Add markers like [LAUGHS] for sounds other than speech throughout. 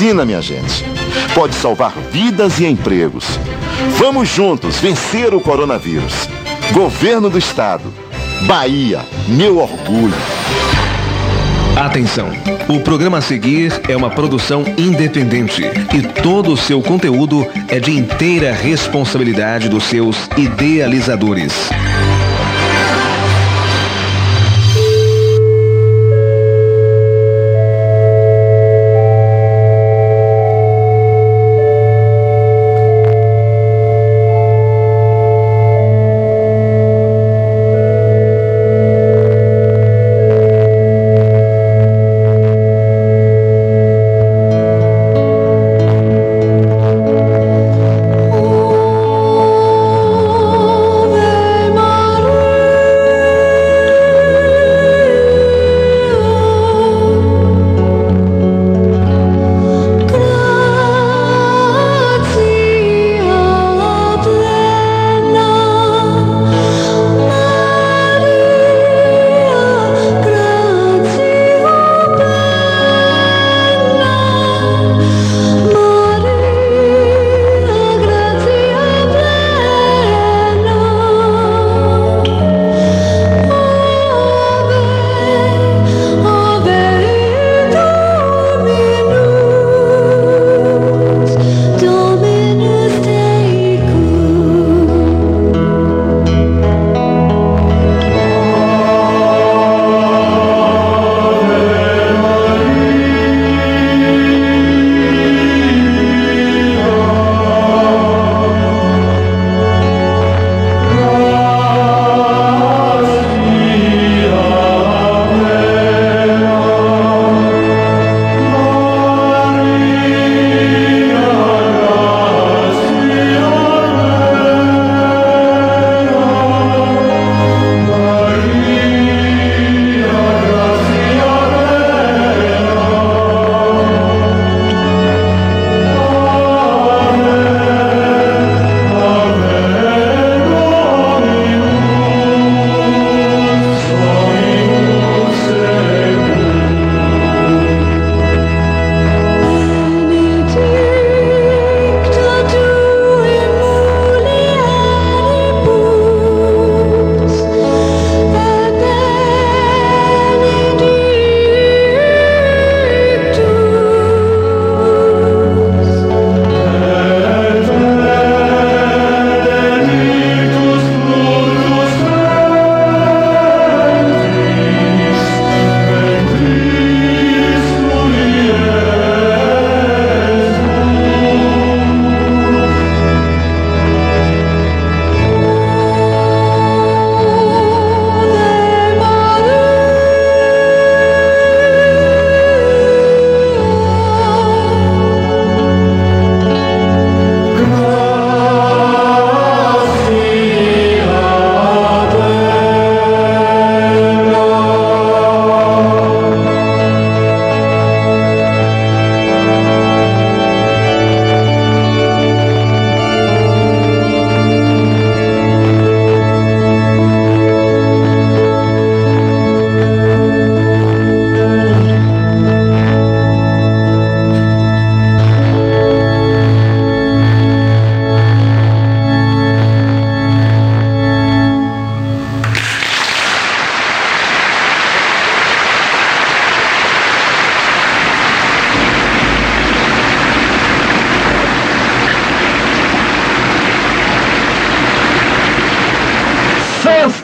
vacina, minha gente, pode salvar vidas e empregos. Vamos juntos vencer o coronavírus. Governo do Estado. Bahia, meu orgulho. Atenção! O programa a seguir é uma produção independente e todo o seu conteúdo é de inteira responsabilidade dos seus idealizadores.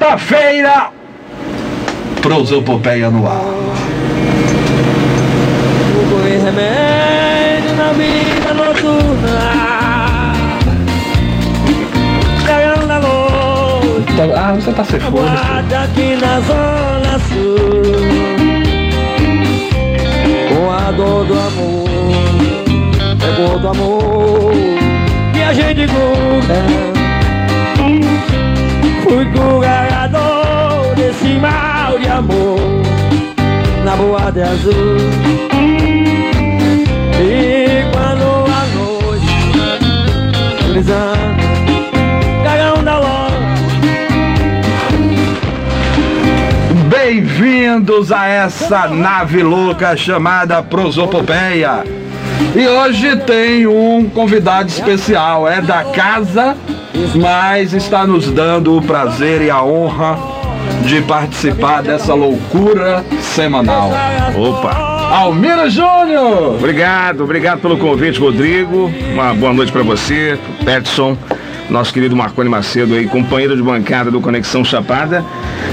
Sexta-feira, prosopopeia no ar. E remédio na vida noturna Ah, você tá. Guarda aqui na zona sul Com a dor do amor Pegou do amor E a gente Fui curador desse mal de amor Na boate azul. E quando a noite Brisando Cagão da loja. Bem-vindos a essa nave louca chamada Prosopopeia. E hoje tem um convidado especial, é da casa, mas está nos dando o prazer e a honra de participar dessa loucura semanal. Opa! Almiro Júnior! Obrigado, obrigado pelo convite, Rodrigo. Uma boa noite para você, Peterson, nosso querido Marconi Macedo aí, companheiro de bancada do Conexão Chapada.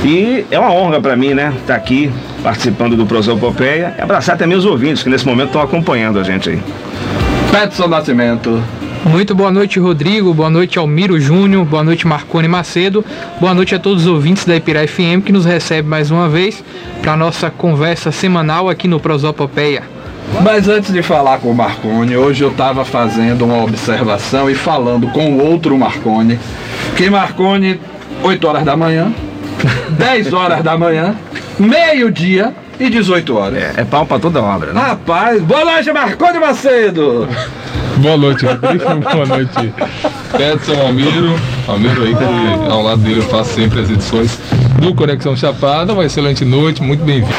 E é uma honra para mim, né, estar tá aqui participando do Prosopopeia e abraçar também os ouvintes que nesse momento estão acompanhando a gente aí. Peterson Nascimento. Muito boa noite, Rodrigo. Boa noite, Almiro Júnior. Boa noite, Marconi Macedo. Boa noite a todos os ouvintes da Ipirá FM que nos recebe mais uma vez para nossa conversa semanal aqui no Prosopopeia. Mas antes de falar com o Marconi, hoje eu estava fazendo uma observação e falando com o outro Marconi, que Marconi, 8 horas da manhã, [LAUGHS] 10 horas da manhã, meio-dia e 18 horas. É, é pau para toda obra, né? Rapaz, boa noite, Marconi Macedo! [LAUGHS] Boa noite, Rodrigo. [LAUGHS] Boa noite, Edson Almiro. Almiro aí que ao lado dele eu faço sempre as edições do Conexão Chapada. Uma excelente noite, muito bem-vindo.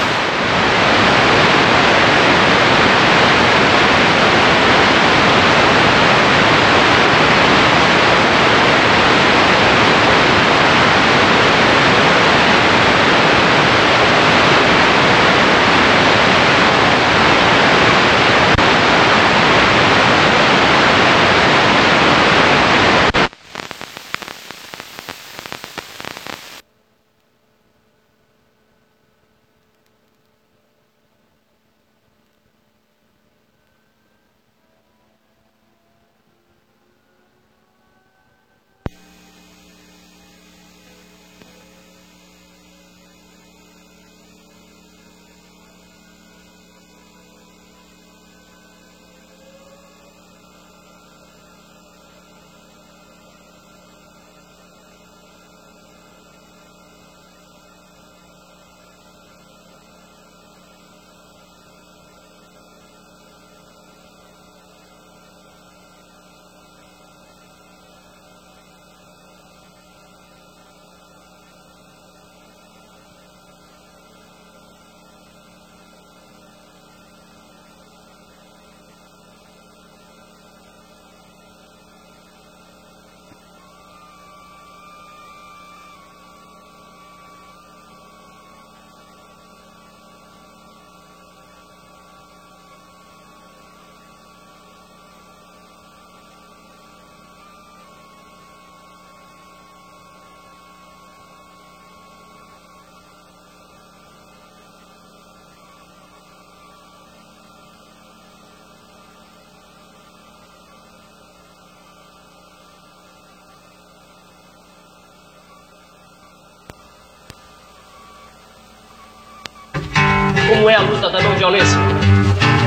Como é a luta da não violência.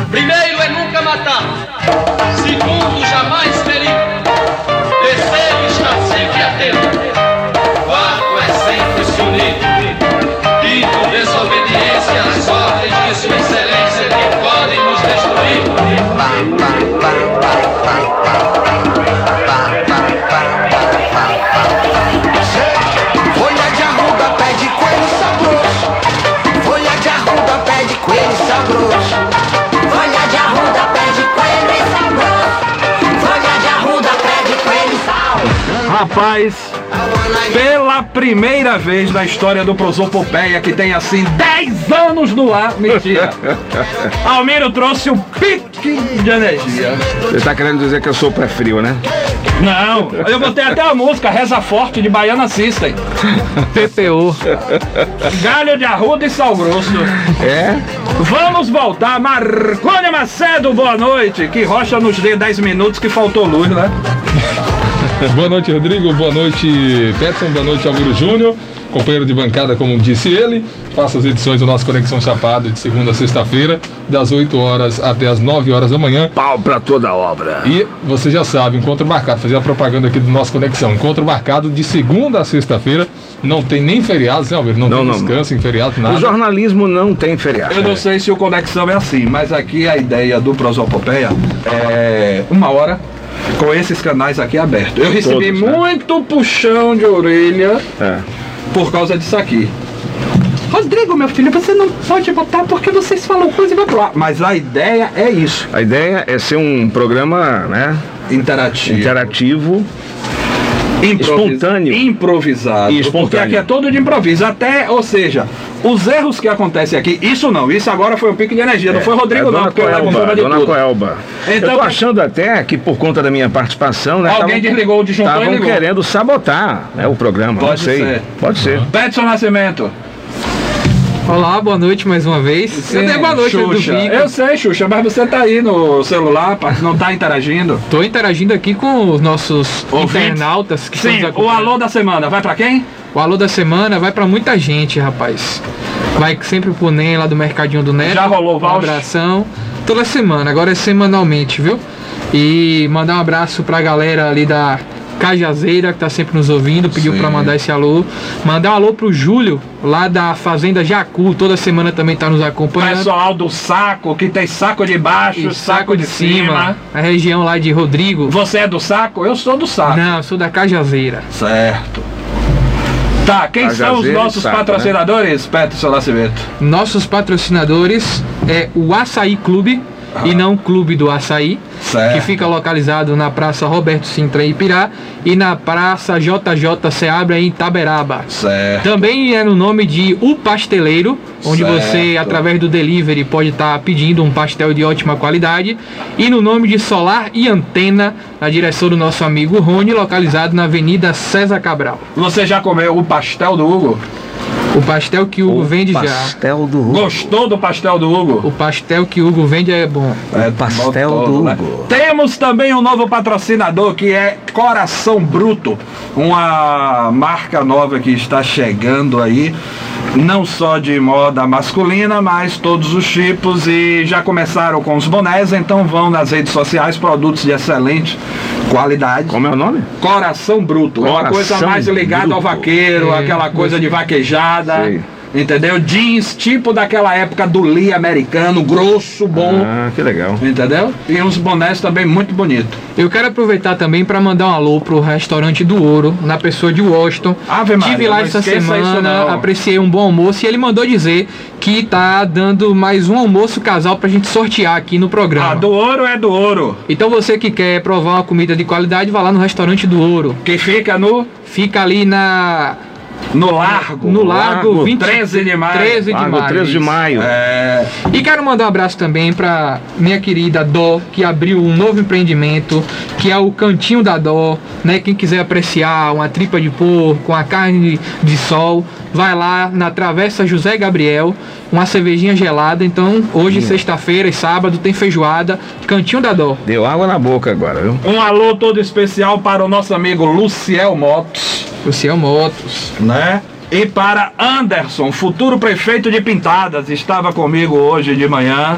Primeiro é nunca matar. Segundo, jamais ferir. Terceiro, Rapaz, pela primeira vez na história do Prosopopeia, que tem assim 10 anos no ar, mentira. [LAUGHS] Almiro trouxe o pique de energia. Você tá querendo dizer que eu sou pré-frio, né? Não, eu botei até a música Reza Forte de Baiana System. [LAUGHS] PPO. Galho de arruda e sal grosso. É? Vamos voltar. Marconi Macedo, boa noite. Que Rocha nos dê 10 minutos que faltou luz, né? Boa noite, Rodrigo. Boa noite, Peterson. Boa noite, Almiro Júnior companheiro de bancada, como disse ele. Faça as edições do nosso Conexão Chapado de segunda a sexta-feira, das 8 horas até as 9 horas da manhã. Pau para toda obra. E você já sabe, encontro marcado, fazer a propaganda aqui do nosso Conexão. Encontro marcado de segunda a sexta-feira. Não tem nem feriados, né, Almir? Não, não tem não, descanso não. em feriado, nada. O jornalismo não tem feriado. Eu não sei se o Conexão é assim, mas aqui a ideia do Prosopopeia é uma hora com esses canais aqui abertos. Eu recebi Todos, né? muito puxão de orelha. É por causa disso aqui. Rodrigo, meu filho, você não pode botar porque vocês falam coisa e vai pro ar. Mas a ideia é isso. A ideia é ser um programa, né? Interativo. Interativo. Improvis- Espontâneo. Improvisado. E espontâneo. Porque aqui é todo de improviso. Até, ou seja, os erros que acontecem aqui, isso não, isso agora foi um pique de energia. não foi Rodrigo, é não, Dona porque eu Coelba, fama de Dona tudo. Coelba. Então, eu tô pra- achando até que por conta da minha participação, né? Alguém desligou o disjuntor e Estavam ligou. querendo sabotar né, o programa. Pode não sei. ser. Pode ser. Petson Nascimento. Olá, boa noite mais uma vez. Eu dei boa noite do Xuxa. Vigo. Eu sei, Xuxa, mas você tá aí no celular, não tá interagindo. Tô interagindo aqui com os nossos Ouvintes? internautas que Sim, estão nos o alô da semana, vai pra quem? O alô da semana vai pra muita gente, rapaz. Vai sempre pro NEM lá do Mercadinho do Neto. Já rolou o Um abração. Toda semana, agora é semanalmente, viu? E mandar um abraço pra galera ali da Cajazeira, que tá sempre nos ouvindo, pediu pra mandar esse alô. Mandar um alô pro Júlio, lá da Fazenda Jacu, toda semana também tá nos acompanhando. Pessoal do saco, que tem saco de baixo, E saco, de cima. a região lá de Rodrigo. Você é do saco? Eu sou do saco. Não, eu sou da Cajazeira. Certo. Tá, quem A são os nossos saco, né? patrocinadores, Peterson Nascimento? Nossos patrocinadores é o Açaí Clube e não o Clube do Açaí, Certo. que fica localizado na Praça Roberto Sintra em Ipirá e na Praça JJ Seabra em Itaberaba. Certo. Também é no nome de O Pasteleiro, onde Certo. você, através do delivery, pode estar pedindo um pastel de ótima qualidade. E no nome de Solar e Antena, na direção do nosso amigo Rony, localizado na Avenida César Cabral. Você já comeu o pastel do Hugo? O pastel que o Hugo vende já. Pastel do Hugo. Gostou do pastel do Hugo? O pastel que o Hugo vende é bom. É, pastel bom do né? Hugo. Temos também um novo patrocinador que é Coração Bruto, uma marca nova que está chegando aí, não só de moda masculina, mas todos os tipos e já começaram com os bonés, então vão nas redes sociais, produtos de excelente qualidade. Como é o nome? Coração bruto, é uma Coração coisa mais ligada ao bruto. vaqueiro, É, aquela coisa de vaquejada. Sei. Entendeu? Jeans tipo daquela época do Lee americano, grosso, bom. Ah, que legal. Entendeu? E uns bonés também muito bonitos. Eu quero aproveitar também para mandar um alô pro restaurante do Ouro, na pessoa de Washington. Ave Maria, Tive lá essa semana, apreciei um bom almoço e ele mandou dizer que tá dando mais um almoço casal pra gente sortear aqui no programa. Ah, do ouro é do ouro. Então você que quer provar uma comida de qualidade, vá lá no restaurante do Ouro. Que fica no, Fica ali na no largo. no Largo, Largo 20, 13 de maio. 13 de Largo maio. 13 de maio. É, E quero mandar um abraço também para minha querida Dó, que abriu um novo empreendimento, que é o Cantinho da Dó, né? Quem quiser apreciar uma tripa de porco, uma carne de sol, vai lá na Travessa José Gabriel, uma cervejinha gelada. Então, hoje, sexta-feira e sábado, tem feijoada, Cantinho da Dó. Deu água na boca agora, viu? um alô todo especial para o nosso amigo Luciel Motos. Luciel Motos. né? E para Anderson, futuro prefeito de Pintadas, estava comigo hoje de manhã.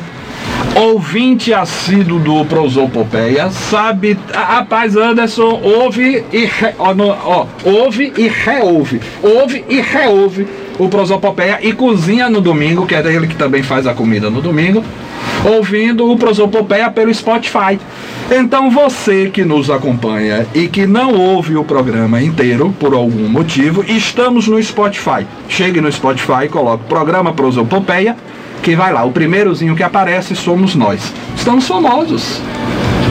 Ouvinte assíduo do Prosopopeia, sabe. Rapaz, Anderson, ouve e re, ó, no- ó, ouve e reouve. Ouve e reouve o Prosopopeia e cozinha no domingo, que é ele que também faz a comida no domingo, ouvindo o Prosopopeia pelo Spotify. Então você que nos acompanha e que não ouve o programa inteiro por algum motivo, estamos no Spotify. Chegue no Spotify, coloque programa Prosopopeia, que vai lá. O primeirozinho que aparece somos nós. Estamos famosos.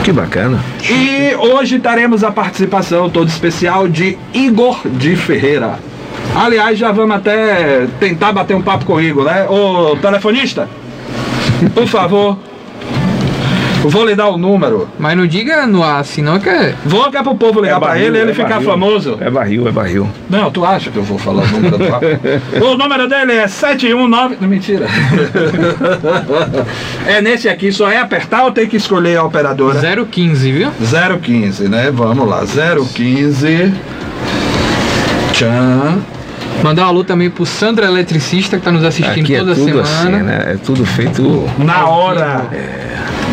Que bacana. E hoje teremos a participação toda especial de Igor de Ferreira. Aliás, já vamos até tentar bater um papo com o Igor, né? Ô, telefonista, por favor, vou lhe dar o número. Mas não diga no ar, senão que é. Vou que é pro povo ligar pra ele e ele é ficar barril. famoso. É barril, é barril. Não, tu acha que eu vou falar o número do papo? [LAUGHS] O número dele é 719. Não, mentira. [LAUGHS] É nesse aqui, só é apertar ou tem que escolher a operadora? 015, viu? 015, né? Vamos lá, 015. Tchan. Mandar um alô também pro Sandro Eletricista, que tá nos assistindo Aqui é toda tudo semana. assim, né? É tudo feito. Na hora.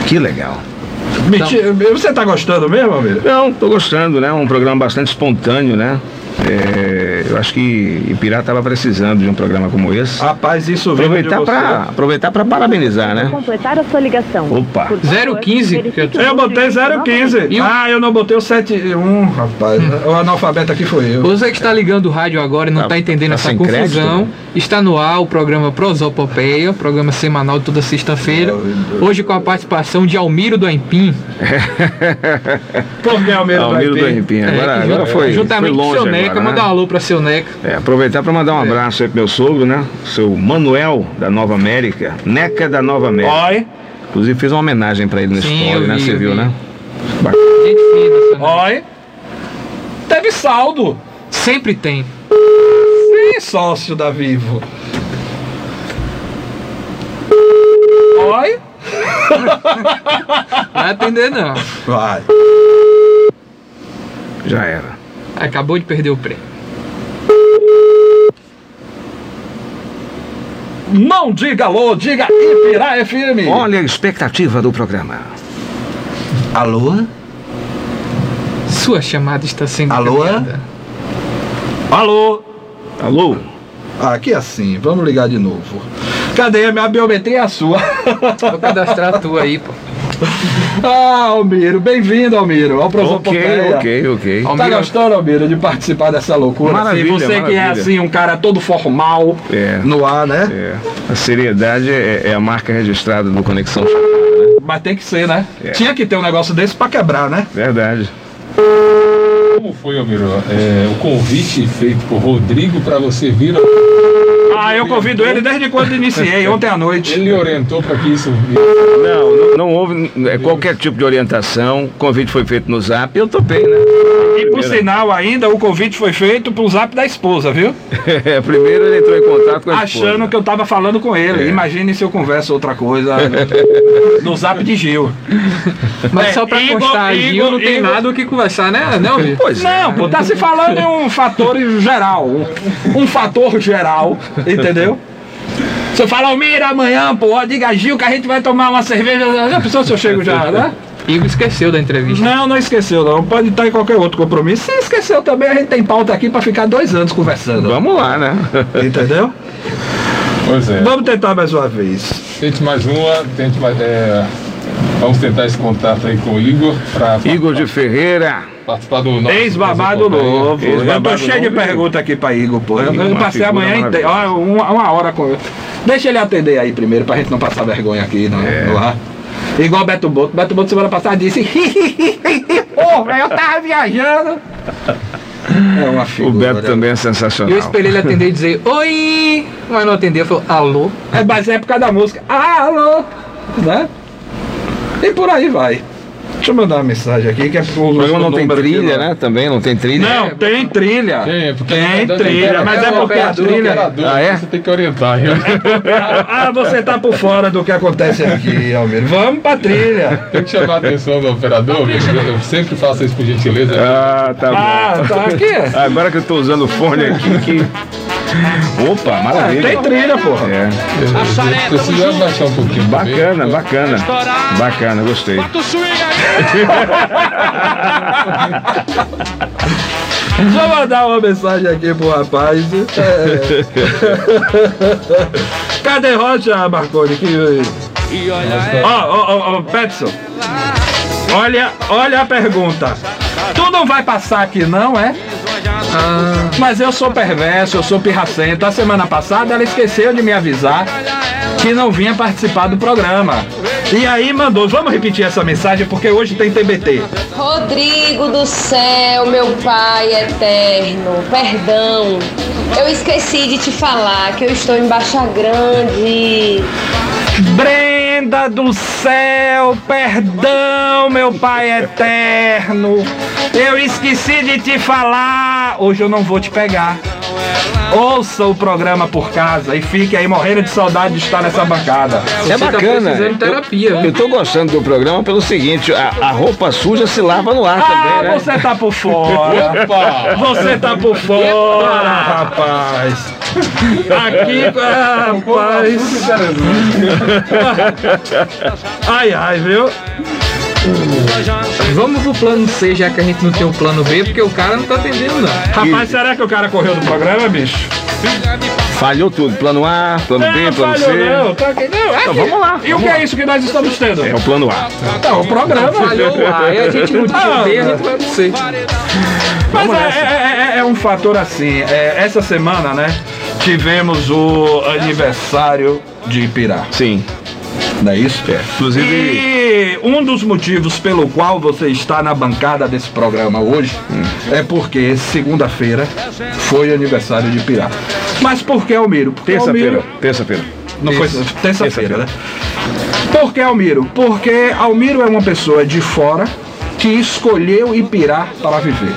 Que legal. Mentira, você tá gostando mesmo, amigo? Não, tô gostando, né? Um programa bastante espontâneo, né? É, eu acho que Ipirá estava precisando de um programa como esse. Rapaz, isso Aproveitar para aproveitar para parabenizar, né? completar a sua ligação. Opa. Por favor, 015, verifique que eu- Eu botei número de 015. E o- Ah, eu não botei o 71, rapaz. O analfabeto aqui foi eu. Você que está ligando o rádio agora e não Tá- está entendendo tá essa confusão, crédito, está no ar o programa Prosopopeia, programa semanal toda sexta-feira. Hoje com a participação de Almiro do Empim, [LAUGHS] Por que Almeida Almiro do? Empim. é, Agora, que agora ju- foi, juntamente foi longe com o seu Neca, né? mandar um alô para seu Neca. É, aproveitar para mandar um abraço aí pro meu sogro, né? Seu Manuel da Nova América, Neca da Nova América. Oi, Inclusive fiz uma homenagem para ele no Sim, story, eu né? Você viu, vi. né? Gente fina, seu Neca. oi. Teve saldo. Sempre tem. Sim, sócio da Vivo. Oi. [LAUGHS] Vai atender não. Vai. Já era. Acabou de perder o prêmio. Não diga alô, diga Ipirá FM. Olha a expectativa do programa. Alô? Sua chamada está sendo Alô? encaminhada. Alô? Alô? Aqui é assim, vamos ligar de novo. Cadê a minha biometria? É a sua. Vou cadastrar a tua aí, pô. [LAUGHS] ah, Almiro, bem-vindo, Almiro, ao Ok, Prosopopeia. ok, ok. Tá Almiro- gostando, Almiro, de participar dessa loucura? Maravilha, assim, você que é maravilha. assim, um cara todo formal É. no ar, né? É, a seriedade é, é a marca registrada do Conexão Chapada, né? Mas tem que ser, né? É. Tinha que ter um negócio desse pra quebrar, né? Verdade. Como foi, Almiro, é, o convite feito por Rodrigo para você vir? Ah, eu convido ele desde quando iniciei, [LAUGHS] ontem à noite. Ele orientou para que isso Não, não, não houve é, qualquer tipo de orientação. O convite foi feito no zap e eu topei, né? E por sinal, ainda o convite foi feito pro zap da esposa, viu? [LAUGHS] É, primeiro ele entrou em contato com a esposa. Achando que eu tava falando com ele. É. Imagine se eu converso outra coisa [LAUGHS] no zap de Gil. Mas É, só pra Igor- constar, Gil Igor- não tem Igor- nada o que conversar, né, Almiro? Pois é. Não, pô, tá se falando em um fator geral. Um, um fator geral, entendeu? Você fala, Almira, amanhã, pô, diga Gil que a gente vai tomar uma cerveja. Já pensou se eu chego já, né? Igor esqueceu da entrevista. Não, não esqueceu, não. Pode estar em qualquer outro compromisso. Se esqueceu também, a gente tem pauta aqui pra ficar dois anos conversando. Vamos lá, né? Entendeu? Pois é. Vamos tentar mais uma vez. Tente mais uma, tente mais. é, vamos tentar esse contato aí com o Igor para Igor de Ferreira. Participar do nosso. Ex-babado novo. Eu tô cheio de novo. perguntas aqui pra Igor, pô. Eu, eu Uma passei a figura manhã inteira, uma, uma hora com ele. Deixa ele atender aí primeiro, pra gente não passar vergonha aqui no, É. no ar. Igual o Beto Boto. Beto Boto semana passada disse: [LAUGHS] Pô, velho, eu tava viajando. É uma O figura. Beto também é sensacional. Eu esperei ele atender e dizer oi, mas não atendeu, falou alô. É, mas é por causa da música. Alô! Né? E por aí vai. Deixa eu mandar uma mensagem aqui que é pro programa não tem trilha, ó. né? Também não tem trilha. Não, tem trilha. Tem, é porque Tem tá- trilha, tá- mas é porque a trilha. Ah, é? Você tem que orientar. hein? Ah, você tá por fora do que acontece aqui, Almir. Vamos pra trilha. Tem que chamar a atenção do operador, eu sempre faço isso por gentileza. Ah, tá Ah, bom. tá aqui. Agora que eu tô usando o fone aqui, que. Opa, Ah, maravilha. tem trilha, porra. É. Precisa abaixar um pouquinho. também. Bacana, bacana. Bacana, gostei. Deixa eu [LAUGHS] mandar uma mensagem aqui pro rapaz. É. [LAUGHS] Cadê Rocha, Marconi? Que... Ó, ó, ó, ó, Petson. Olha, olha a pergunta. Tu não vai passar aqui, não, é? Mas eu sou perverso, eu sou pirracento. A semana passada ela esqueceu de me avisar que não vinha participar do programa. E aí mandou, vamos repetir essa mensagem porque hoje tem TBT. Rodrigo do céu, meu pai eterno, perdão. Eu esqueci de te falar que eu estou em Baixa Grande. Brenda do céu, perdão, meu pai eterno. Eu esqueci de te falar. Hoje eu não vou te pegar. Ouça o programa por casa e fique aí morrendo de saudade de estar nessa bancada. É tá bacana. de terapia, eu, eu tô gostando do programa pelo seguinte: a, a roupa suja se lava no ar Ah, também, né? você tá por fora. Opa! Você tá por fora, rapaz. Aqui, [LAUGHS] rapaz. Ai, ai, viu? Vamos pro plano C, já que a gente não tem o plano B, porque o cara não tá atendendo, não. Rapaz, será que o cara correu do programa, bicho? Falhou tudo. Plano A, plano B, Não, plano falhou, C. não, tá aqui, não, é Então que- vamos lá, E o que lá. é isso que nós estamos tendo? É o plano A. Não, o programa. Falhou lá, aí a gente não tinha B, a gente vai pro C. Mas é, é- é- é um fator assim. é, essa semana, né? Tivemos o aniversário de Ipirá. Sim. Não é isso? Inclusive, E um dos motivos pelo qual você está na bancada desse programa hoje é porque segunda-feira foi aniversário de Ipirá. Mas por que Almiro? Terça-feira. Terça-feira. Não foi Terça-feira. né? Por que Almiro? Porque Almiro é uma pessoa de fora que escolheu Ipirá para viver.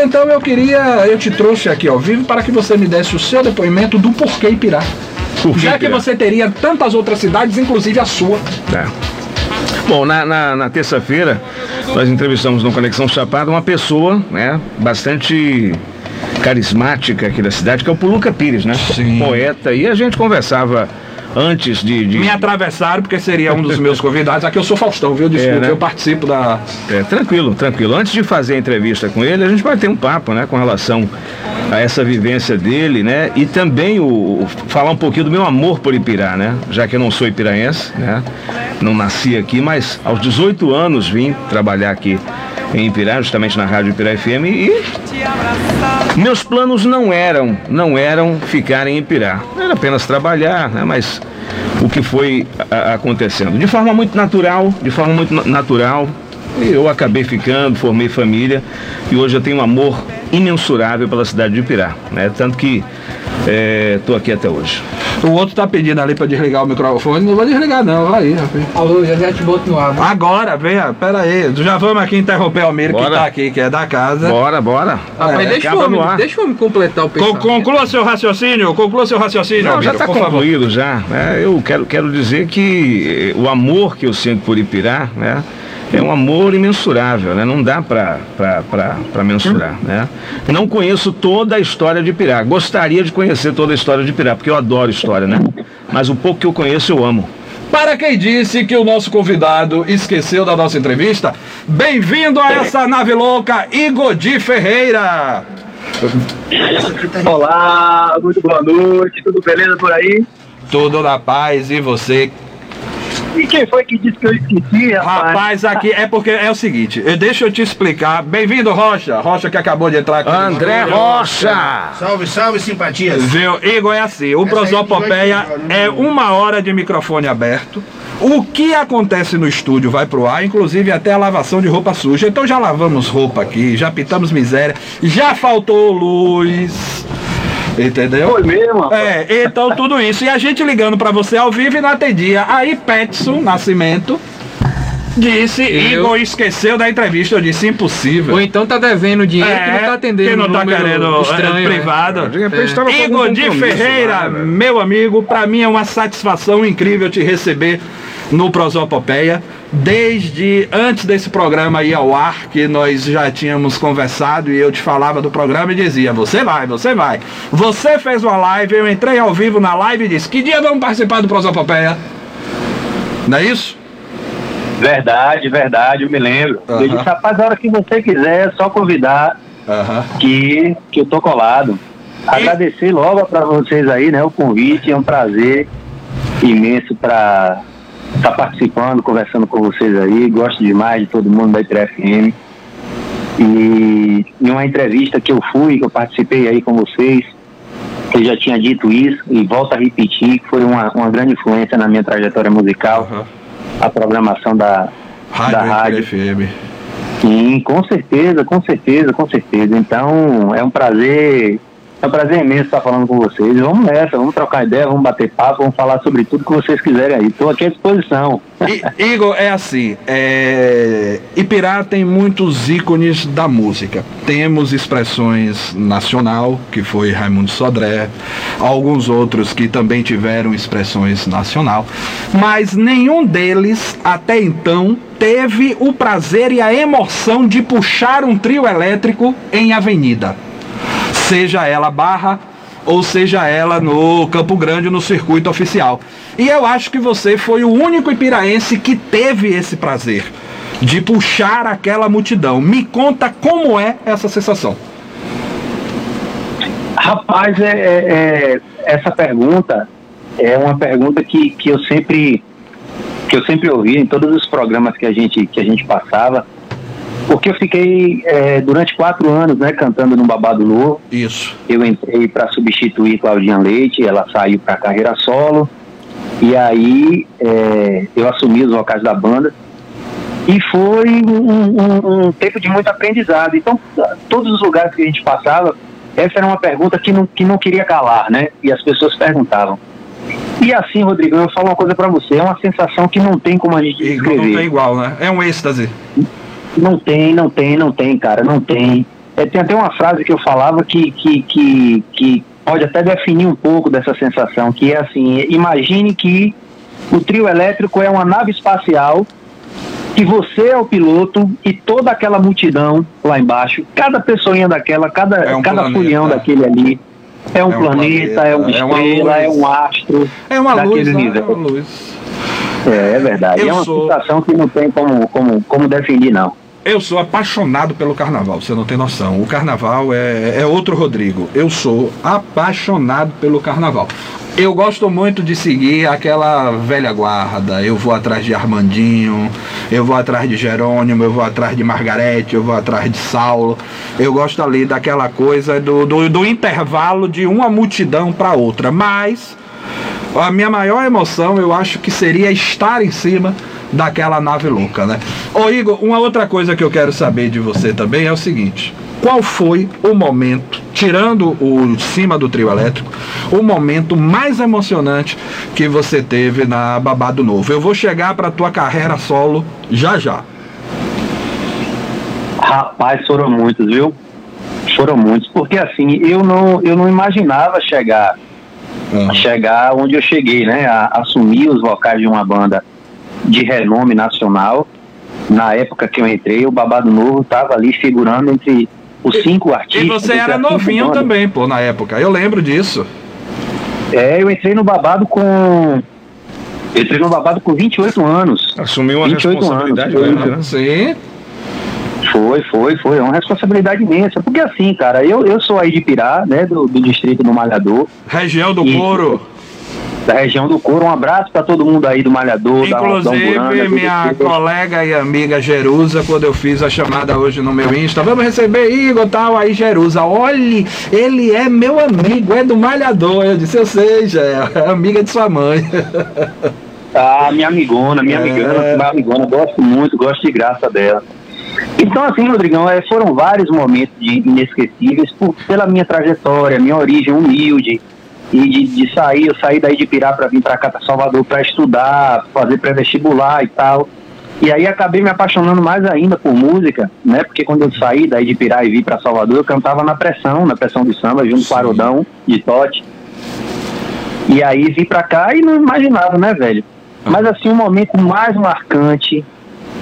Então eu queria, eu te trouxe aqui ao vivo para que você me desse o seu depoimento do porquê Ipirá. Já que você teria tantas outras cidades, inclusive a sua. É. Bom, na, na- na terça-feira, nós entrevistamos no Conexão Chapada uma pessoa, né, bastante carismática aqui da cidade, que é o Puluca Pires, né? Sim. Poeta. E a gente conversava antes de. de- Me atravessaram porque seria um dos meus convidados. Aqui eu sou Faustão, viu? Desculpa, É, né? eu participo da. É, tranquilo, tranquilo. Antes de fazer a entrevista com ele, a gente vai ter um papo, né, com relação a essa vivência dele, né, e também o, o- falar um pouquinho do meu amor por Ipirá, né, já que eu não sou ipiraense, né, não nasci aqui, mas aos 18 anos vim trabalhar aqui em Ipirá, justamente na Rádio Ipirá FM, e meus planos não eram, não eram ficar em Ipirá, era apenas trabalhar, né, mas o que foi acontecendo. De forma muito natural, de forma muito na- natural, eu acabei ficando, formei família e hoje eu tenho um amor imensurável pela cidade de Ipirá, né? Tanto que estou aqui até hoje. O outro tá pedindo ali pra desligar o microfone. Não vou desligar, não. Vai aí, rapaz. Alô, já já te boto no ar. né? Agora, venha, pera aí. Já vamos aqui interromper o Almiro que Bora. tá aqui, que é da casa. Bora, bora. Rapaz, É, deixa, no ar. deixa o homem completar o Con- pensamento. conclua seu raciocínio, conclua seu raciocínio, Não, já está por favor. concluído já. né? Eu quero, quero dizer que eh, o amor que eu sinto por Ipirá, né? É um amor imensurável, né? Não dá para mensurar, né? Não conheço toda a história de Ipirá. Gostaria de conhecer toda a história de Ipirá, porque eu adoro história, né? Mas o pouco que eu conheço eu amo. Para quem disse que o nosso convidado esqueceu da nossa entrevista, bem-vindo a essa nave louca, Igor de Ferreira. Olá, muito boa noite, tudo beleza por aí? Tudo na paz e você? E quem foi que disse que eu esqueci, rapaz? Rapaz, aqui é porque é o seguinte, eu- deixa eu te explicar. Bem-vindo, Rocha. Rocha que acabou de entrar aqui. André. Rocha! Salve, salve, simpatias. Viu? Igor, é assim, o Essa Prosopopeia é uma hora de microfone aberto. O que acontece no estúdio vai pro ar, inclusive até a lavação de roupa suja. Então já lavamos roupa aqui, já pintamos miséria, já faltou luz. Entendeu? Foi mesmo, rapaz? É, então tudo isso. E a gente ligando pra você ao vivo e não atendia. Aí Petson Nascimento disse, Eu? Igor esqueceu da entrevista. Eu disse, impossível. Ou então tá devendo dinheiro que não tá atendendo. que não o tá número querendo estranho, é, né? privado. Algum Igor de Ferreira, lá, velho. meu amigo, pra mim é uma satisfação incrível te receber no Prosopopeia. Desde antes desse programa ir ao ar, que nós já tínhamos conversado e eu te falava do programa e dizia: Você vai, você vai. Você fez uma live, eu entrei ao vivo na live e disse: Que dia vamos participar do Prosopopeia? Não é isso? Verdade, verdade, eu me lembro. Aham. Eu disse, rapaz, a hora que você quiser, é só convidar que, que eu tô colado. Agradecer logo pra vocês aí, né, o convite, é um prazer imenso pra estar participando, conversando com vocês aí. Gosto demais de todo mundo da ITRFM. E em uma entrevista que eu fui, que eu participei aí com vocês, eu já tinha dito isso e volto a repetir que foi uma, uma grande influência na minha trajetória musical, Aham. a programação da, da Rádio, rádio. FM. Sim, com certeza, com certeza, com certeza. Então é um prazer, é um prazer imenso estar falando com vocês. Vamos nessa, vamos trocar ideia, vamos bater papo, vamos falar sobre tudo que vocês quiserem aí. Estou aqui à disposição. I- Igor, é assim, é... Ipirá tem muitos ícones da música. Temos expressões nacional, que foi Raimundo Sodré, alguns outros que também tiveram expressões nacional, mas nenhum deles, até então, teve o prazer e a emoção de puxar um trio elétrico em avenida. Seja ela barra ou seja ela no Campo Grande, no circuito oficial. E eu acho que você foi o único ipiraense que teve esse prazer. de puxar aquela multidão. Me conta como é essa sensação. Rapaz, é, é- é- essa pergunta é uma pergunta que, que eu sempre que eu sempre ouvi em todos os programas que a gente que a gente passava, porque eu fiquei é, durante quatro anos, né, cantando no Babado Novo. Isso. Eu entrei para substituir Claudinha Leite, ela saiu para carreira solo e aí é, eu assumi os vocais da banda e foi um, um- um tempo de muito aprendizado. Então, todos os lugares que a gente passava, essa era uma pergunta que não, que não queria calar, né? E as pessoas perguntavam. E assim, Rodrigão, eu falo uma coisa pra você, é uma sensação que não tem como a gente Não descrever. tem igual, né? É um êxtase. Não tem, não tem, não tem, cara, não tem. É, tem até uma frase que eu falava que, que, que, que pode até definir um pouco dessa sensação, que é assim, imagine que o trio elétrico é uma nave espacial, que você é o piloto e toda aquela multidão lá embaixo, cada pessoinha daquela, cada, É um cada planeta. folião daquele ali, é um, É um planeta, planeta, é uma é uma estrela, luz. é um astro. É uma luz, né? É universo. uma luz. É, é verdade. Eu é uma sou- sensação que não tem como, como, como definir, não. Eu sou apaixonado pelo carnaval, você não tem noção. O carnaval é, é outro Rodrigo. Eu sou apaixonado pelo carnaval. Eu gosto muito de seguir aquela velha guarda. Eu vou atrás de Armandinho, eu vou atrás de Jerônimo, eu vou atrás de Margarete, eu vou atrás de Saulo. Eu gosto ali daquela coisa do, do, do intervalo de uma multidão para outra. Mas a minha maior emoção eu acho que seria estar em cima daquela nave louca, né? Ô Igor, uma outra coisa que eu quero saber de você também é o seguinte. Qual foi o momento, tirando o cima do trio elétrico, o momento mais emocionante que você teve na Babado Novo? Eu vou chegar para tua carreira solo já já. Rapaz, foram muitos, viu? Foram muitos, porque assim, eu não, eu não imaginava chegar chegar onde eu cheguei, né? A, assumir os vocais de uma banda de renome nacional. Na época que eu entrei, o Babado Novo estava ali figurando entre os cinco artistas. E você era novinho bandas. também, pô, na época. Eu lembro disso. É, eu entrei no Babado com. Eu entrei no Babado com 28 anos. Assumiu uma 28 responsabilidade anos. grande, né? Sim. Foi, foi, foi. É uma responsabilidade imensa. Porque assim, cara, eu, eu sou aí de Pirá, né? Do, do distrito do Malhador. Região do E- Couro. Da região do Couro. Um abraço pra todo mundo aí do Malhador. da- da Inclusive, minha colega e amiga Jerusa, quando eu fiz a chamada hoje no meu Insta, vamos receber Igor tal, aí Jerusa, olhe, ele é meu amigo, é do Malhador. Eu disse, eu sei, já é amiga de sua mãe. Ah, minha amigona, minha É. amigona, minha amigona, gosto muito, gosto de graça dela. Então, assim, Rodrigão, é, foram vários momentos de inesquecíveis por, pela minha trajetória, minha origem humilde, e de, de sair, eu saí daí de Pirá para vir para cá, para Salvador, para estudar, fazer pré-vestibular e tal. E aí acabei me apaixonando mais ainda por música, né? Porque quando eu saí daí de Pirá e vim para Salvador, eu cantava na pressão, na pressão de samba, junto com o Arodão, de Tote. E aí vim pra cá e não imaginava, né, velho? Mas assim, o momento mais marcante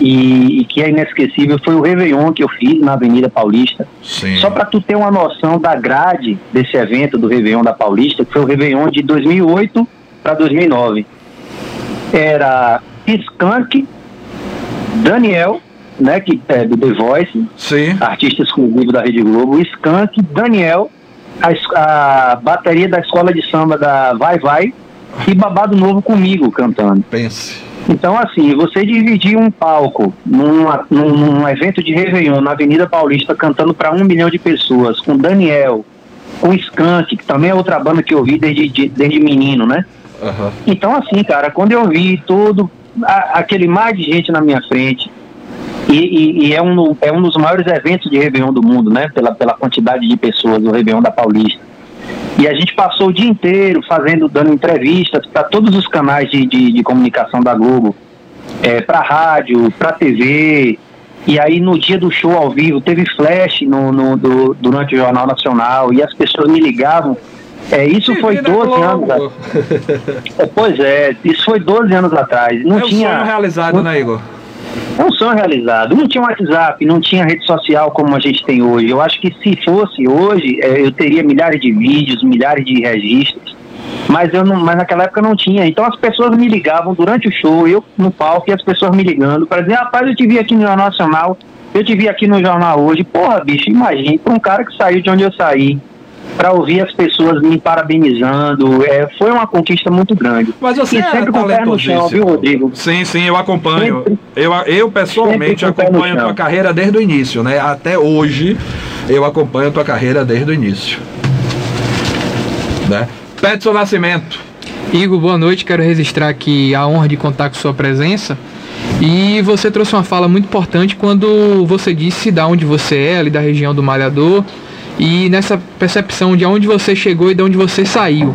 e, e que é inesquecível foi o Réveillon que eu fiz na Avenida Paulista. Sim. Só pra tu ter uma noção da grade desse evento do Réveillon da Paulista, que foi o Réveillon de 2008 para 2009. Era Skank, Daniel, né, que é do The Voice, Sim. artista exclusivo da Rede Globo, Skank, Daniel, a, a bateria da escola de samba da Vai Vai e Babado Novo comigo cantando. Pense. Então, assim, você dividir um palco num, num evento de Réveillon na Avenida Paulista cantando para um milhão de pessoas, com Daniel, com Skank, que também é outra banda que eu vi desde, de- desde menino, né? Aham. Então, assim, cara, quando eu vi todo a- aquele mar de gente na minha frente, e, e- e é, um, é um dos maiores eventos de Réveillon do mundo, né? Pela, pela quantidade de pessoas, o Réveillon da Paulista. E a gente passou o dia inteiro fazendo, dando entrevistas para todos os canais de, de, de comunicação da Globo, é, para rádio, para TV. E aí no dia do show ao vivo teve flash no, no- do- durante o Jornal Nacional e as pessoas me ligavam. É, isso foi 12 anos atrás. [LAUGHS] É, Pois é, isso foi 12 anos atrás. Não é um tinha. realizado, né, Igor? É um sonho realizado. Não tinha WhatsApp, não tinha rede social como a gente tem hoje. Eu acho que se fosse hoje, eh, eu teria milhares de vídeos, milhares de registros. Mas eu não, mas naquela época não tinha. Então as pessoas me ligavam durante o show, eu no palco e as pessoas me ligando para dizer, rapaz, eu te vi aqui no Jornal Nacional, eu te vi aqui no jornal hoje. Porra, bicho, imagine, para um cara que saiu de onde eu saí, para ouvir as pessoas me parabenizando, é, foi uma conquista muito grande. Mas você e é sempre com o no chão, viu, Rodrigo? Sim, sim, eu acompanho. Sempre- Eu, eu pessoalmente acompanho a tua carreira desde o início, né? Até hoje eu acompanho a tua carreira desde o início. Né? Petson Nascimento. Igor, boa noite. Quero registrar aqui a honra de contar com sua presença. E você trouxe uma fala muito importante quando você disse da onde você é, ali da região do Malhador, e nessa percepção de onde você chegou e de onde você saiu.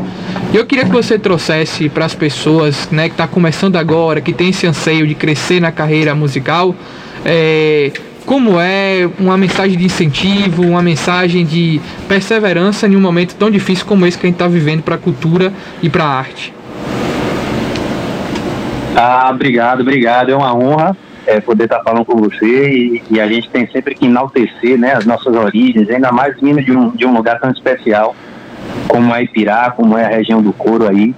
Eu queria que você trouxesse para as pessoas, né, que está começando agora, que tem esse anseio de crescer na carreira musical, é, como é uma mensagem de incentivo, uma mensagem de perseverança em um momento tão difícil como esse que a gente está vivendo para a cultura e para a arte. Ah, obrigado, obrigado. É uma honra é, poder estar falando com você e, e a gente tem sempre que enaltecer né, as nossas origens, ainda mais vindo de um, de um lugar tão especial como é Ipirá, como é a região do couro aí.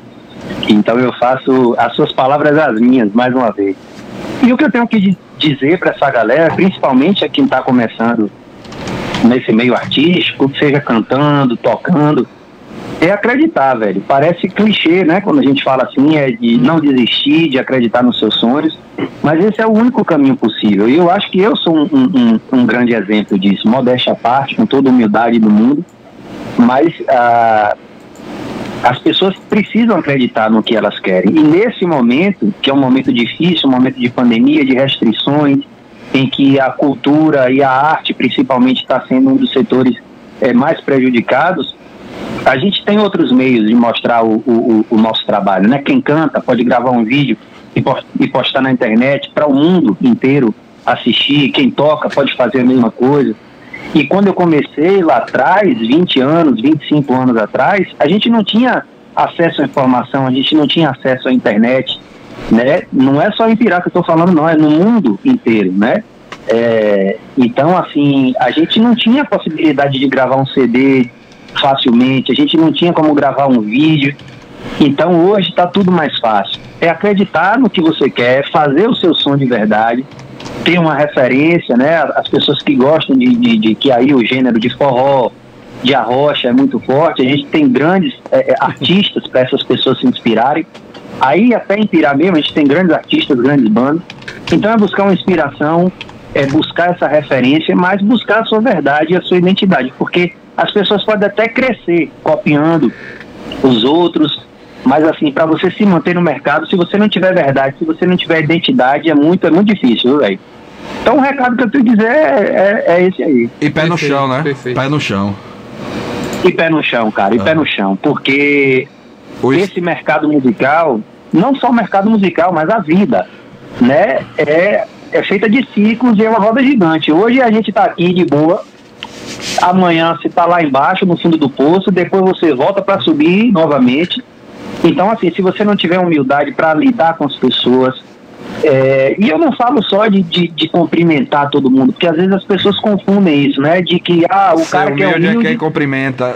Então eu faço as suas palavras as minhas, mais uma vez. E o que eu tenho que di- dizer para essa galera, principalmente a quem está começando nesse meio artístico, seja cantando, tocando, é acreditar, velho. Parece clichê, né? Quando a gente fala assim, é de não desistir, de acreditar nos seus sonhos. Mas esse é o único caminho possível. E eu acho que eu sou um, um- um- grande exemplo disso. Modéstia à parte, com toda a humildade do mundo. Mas ah, as pessoas precisam acreditar no que elas querem. E nesse momento, que é um momento difícil, um momento de pandemia, de restrições, em que a cultura e a arte, principalmente, está sendo um dos setores eh, mais prejudicados, a gente tem outros meios de mostrar o, o- o- nosso trabalho, né? Quem canta pode gravar um vídeo e postar na internet para o mundo inteiro assistir. Quem toca pode fazer a mesma coisa. E quando eu comecei lá atrás, 20 anos, 25 anos atrás, a gente não tinha acesso à informação, a gente não tinha acesso à internet, né? Não é só em Pirá que eu estou falando, não, é no mundo inteiro, né? É, então, assim, a gente não tinha possibilidade de gravar um CD facilmente, a gente não tinha como gravar um vídeo. Então, hoje está tudo mais fácil. É acreditar no que você quer, fazer o seu som de verdade, ter uma referência, né? As pessoas que gostam de, de, de que aí o gênero de forró, de arrocha é muito forte, a gente tem grandes eh, eh, artistas para essas pessoas se inspirarem. Aí até em Pirá mesmo, a gente tem grandes artistas, grandes bandas. Então é buscar uma inspiração, é buscar essa referência, mas buscar a sua verdade e a sua identidade, porque as pessoas podem até crescer copiando os outros, mas assim, para você se manter no mercado, se você não tiver verdade, se você não tiver identidade, é muito, é muito difícil, viu, velho. Então o recado que eu tenho que dizer é, é, é esse aí. E pé no chão, né? perfeito. Pé no chão. E pé no chão, cara, e pé no chão, porque O es- esse mercado musical, não só o mercado musical, mas a vida, né, é, é feita de ciclos e é uma roda gigante. Hoje a gente tá aqui de boa, amanhã você tá lá embaixo, no fundo do poço, depois você volta para subir novamente. Então, assim, se você não tiver humildade para lidar com as pessoas, é, e eu não falo só de, de, de cumprimentar todo mundo, porque às vezes as pessoas confundem isso, né? De que, ah, o Ser cara que é humilde é quem cumprimenta.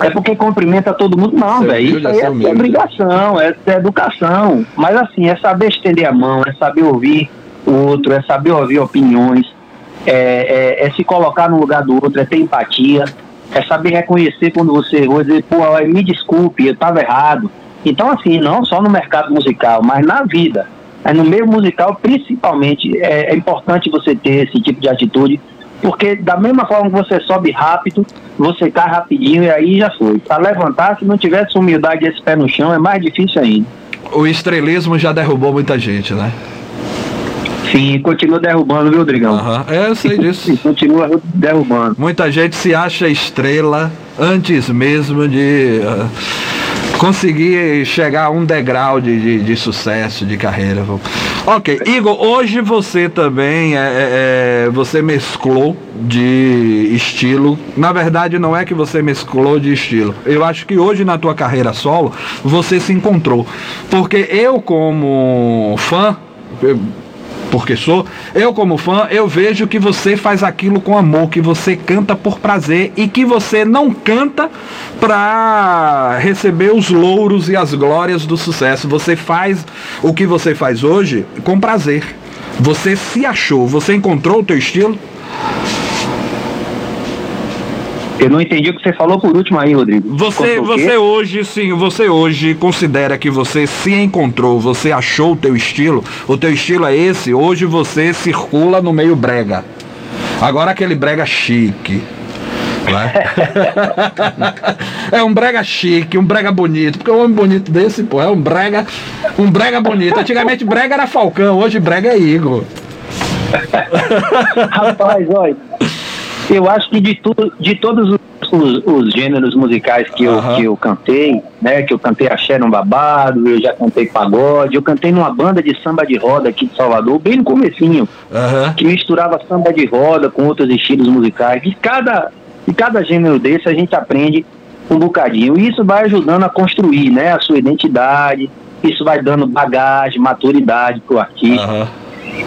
é porque cumprimenta todo mundo, não, velho. humilde Isso é é, obrigação, é, é educação. Mas assim, é saber estender a mão, é saber ouvir o outro, é saber ouvir opiniões, é, é- é se colocar no lugar do outro, é ter empatia, é saber reconhecer quando você errou e dizer, pô, me desculpe, eu estava errado. Então, assim, não só no mercado musical, mas na vida. É no meio musical, principalmente, é, é importante você ter esse tipo de atitude, porque da mesma forma que você sobe rápido, você cai rapidinho e aí já foi. Para levantar, se não tivesse humildade e esse pé no chão, é mais difícil ainda. O estrelismo já derrubou muita gente, né? Sim, continua derrubando, viu, Drigão? Aham. É, eu sei disso. Sim, continua derrubando. Muita gente se acha estrela antes mesmo de ah, conseguir chegar a um degrau de, de, de sucesso, de carreira. Ok, Igor, hoje você também é, é, é, você mesclou de estilo. Na verdade, não é que você mesclou de estilo. Eu acho que hoje na tua carreira solo você se encontrou, porque eu como fã eu- porque sou, eu como fã, eu vejo que você faz aquilo com amor, que você canta por prazer e que você não canta para receber os louros e as glórias do sucesso. Você faz o que você faz hoje com prazer. Você se achou, você encontrou o teu estilo? Eu não entendi o que você falou por último aí, Rodrigo. Você, você hoje, sim, você hoje considera que você se encontrou, você achou o teu estilo, o teu estilo é esse, hoje você circula no meio brega. Agora aquele brega chique. né? [LAUGHS] é um brega chique, um brega bonito, porque um homem bonito desse, pô, é um brega, um brega bonito. Antigamente brega era Falcão, hoje brega é Igor. [LAUGHS] Rapaz, olha, eu acho que de, tudo, de todos os, os- os gêneros musicais que eu, que eu cantei, né? Que eu cantei axé no babado, eu já cantei pagode, eu cantei numa banda de samba de roda aqui de Salvador, bem no comecinho, que misturava samba de roda com outros estilos musicais. De cada, de cada gênero desse a gente aprende um bocadinho. E isso vai ajudando a construir, né? A sua identidade, isso vai dando bagagem, maturidade pro artista.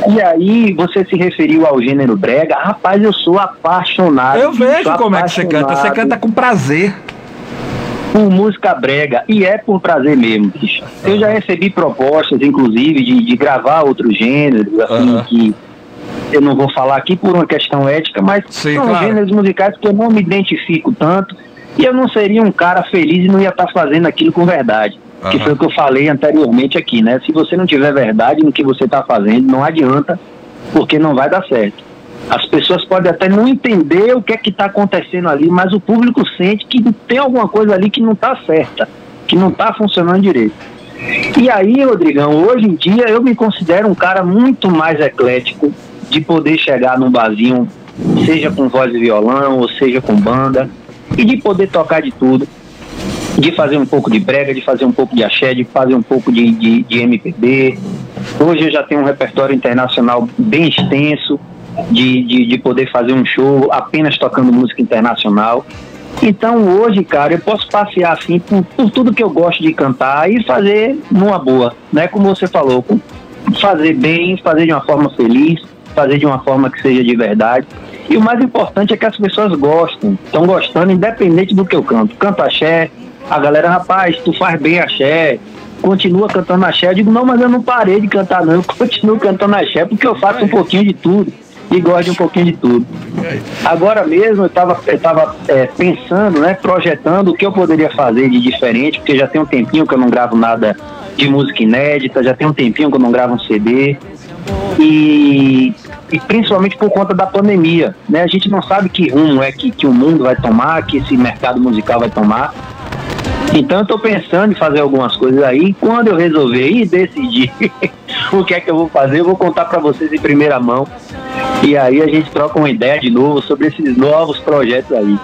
E aí, você se referiu ao gênero brega. Rapaz, eu sou apaixonado. Eu vejo como é que você canta, você apaixonado canta com prazer. Por música brega. E é por prazer mesmo, bicho. Eu já recebi propostas, inclusive, de, de gravar outros gêneros, assim, Aham. que eu não vou falar aqui por uma questão ética, mas Sim, são claro. gêneros musicais que eu não me identifico tanto. E eu não seria um cara feliz e não ia estar fazendo aquilo com verdade. Que foi o que eu falei anteriormente aqui, né? Se você não tiver verdade no que você está fazendo, não adianta, porque não vai dar certo. As pessoas podem até não entender o que é que está acontecendo ali, mas o público sente que tem alguma coisa ali que não está certa, que não está funcionando direito. E aí, Rodrigão, hoje em dia eu me considero um cara muito mais eclético de poder chegar num barzinho, seja com voz e violão, ou seja com banda, e de poder tocar de tudo de fazer um pouco de brega, de fazer um pouco de axé, de fazer um pouco de, de, de MPB. Hoje eu já tenho um repertório internacional bem extenso, de, de, de poder fazer um show apenas tocando música internacional. Então hoje, cara, eu posso passear assim por, por tudo que eu gosto de cantar e fazer numa boa, né? Como você falou, fazer bem, fazer de uma forma feliz, fazer de uma forma que seja de verdade. E o mais importante é que as pessoas gostem, estão gostando independente do que eu canto. Canto axé, a galera, rapaz, tu faz bem axé, continua cantando axé. Eu digo, não, mas eu não parei de cantar não, eu [LAUGHS] continuo cantando axé porque eu faço um pouquinho de tudo e gosto de um pouquinho de tudo. Agora mesmo eu estava eu tava, é, pensando, né, projetando o que eu poderia fazer de diferente, porque já tem um tempinho que eu não gravo nada de música inédita, já tem um tempinho que eu não gravo um CD. E, e principalmente por conta da pandemia, né? A gente não sabe que rumo é que, que o mundo vai tomar, que esse mercado musical vai tomar. Então eu tô pensando em fazer algumas coisas aí. Quando eu resolver e decidir [LAUGHS] o que é que eu vou fazer, eu vou contar para vocês em primeira mão. E aí a gente troca uma ideia de novo sobre esses novos projetos aí.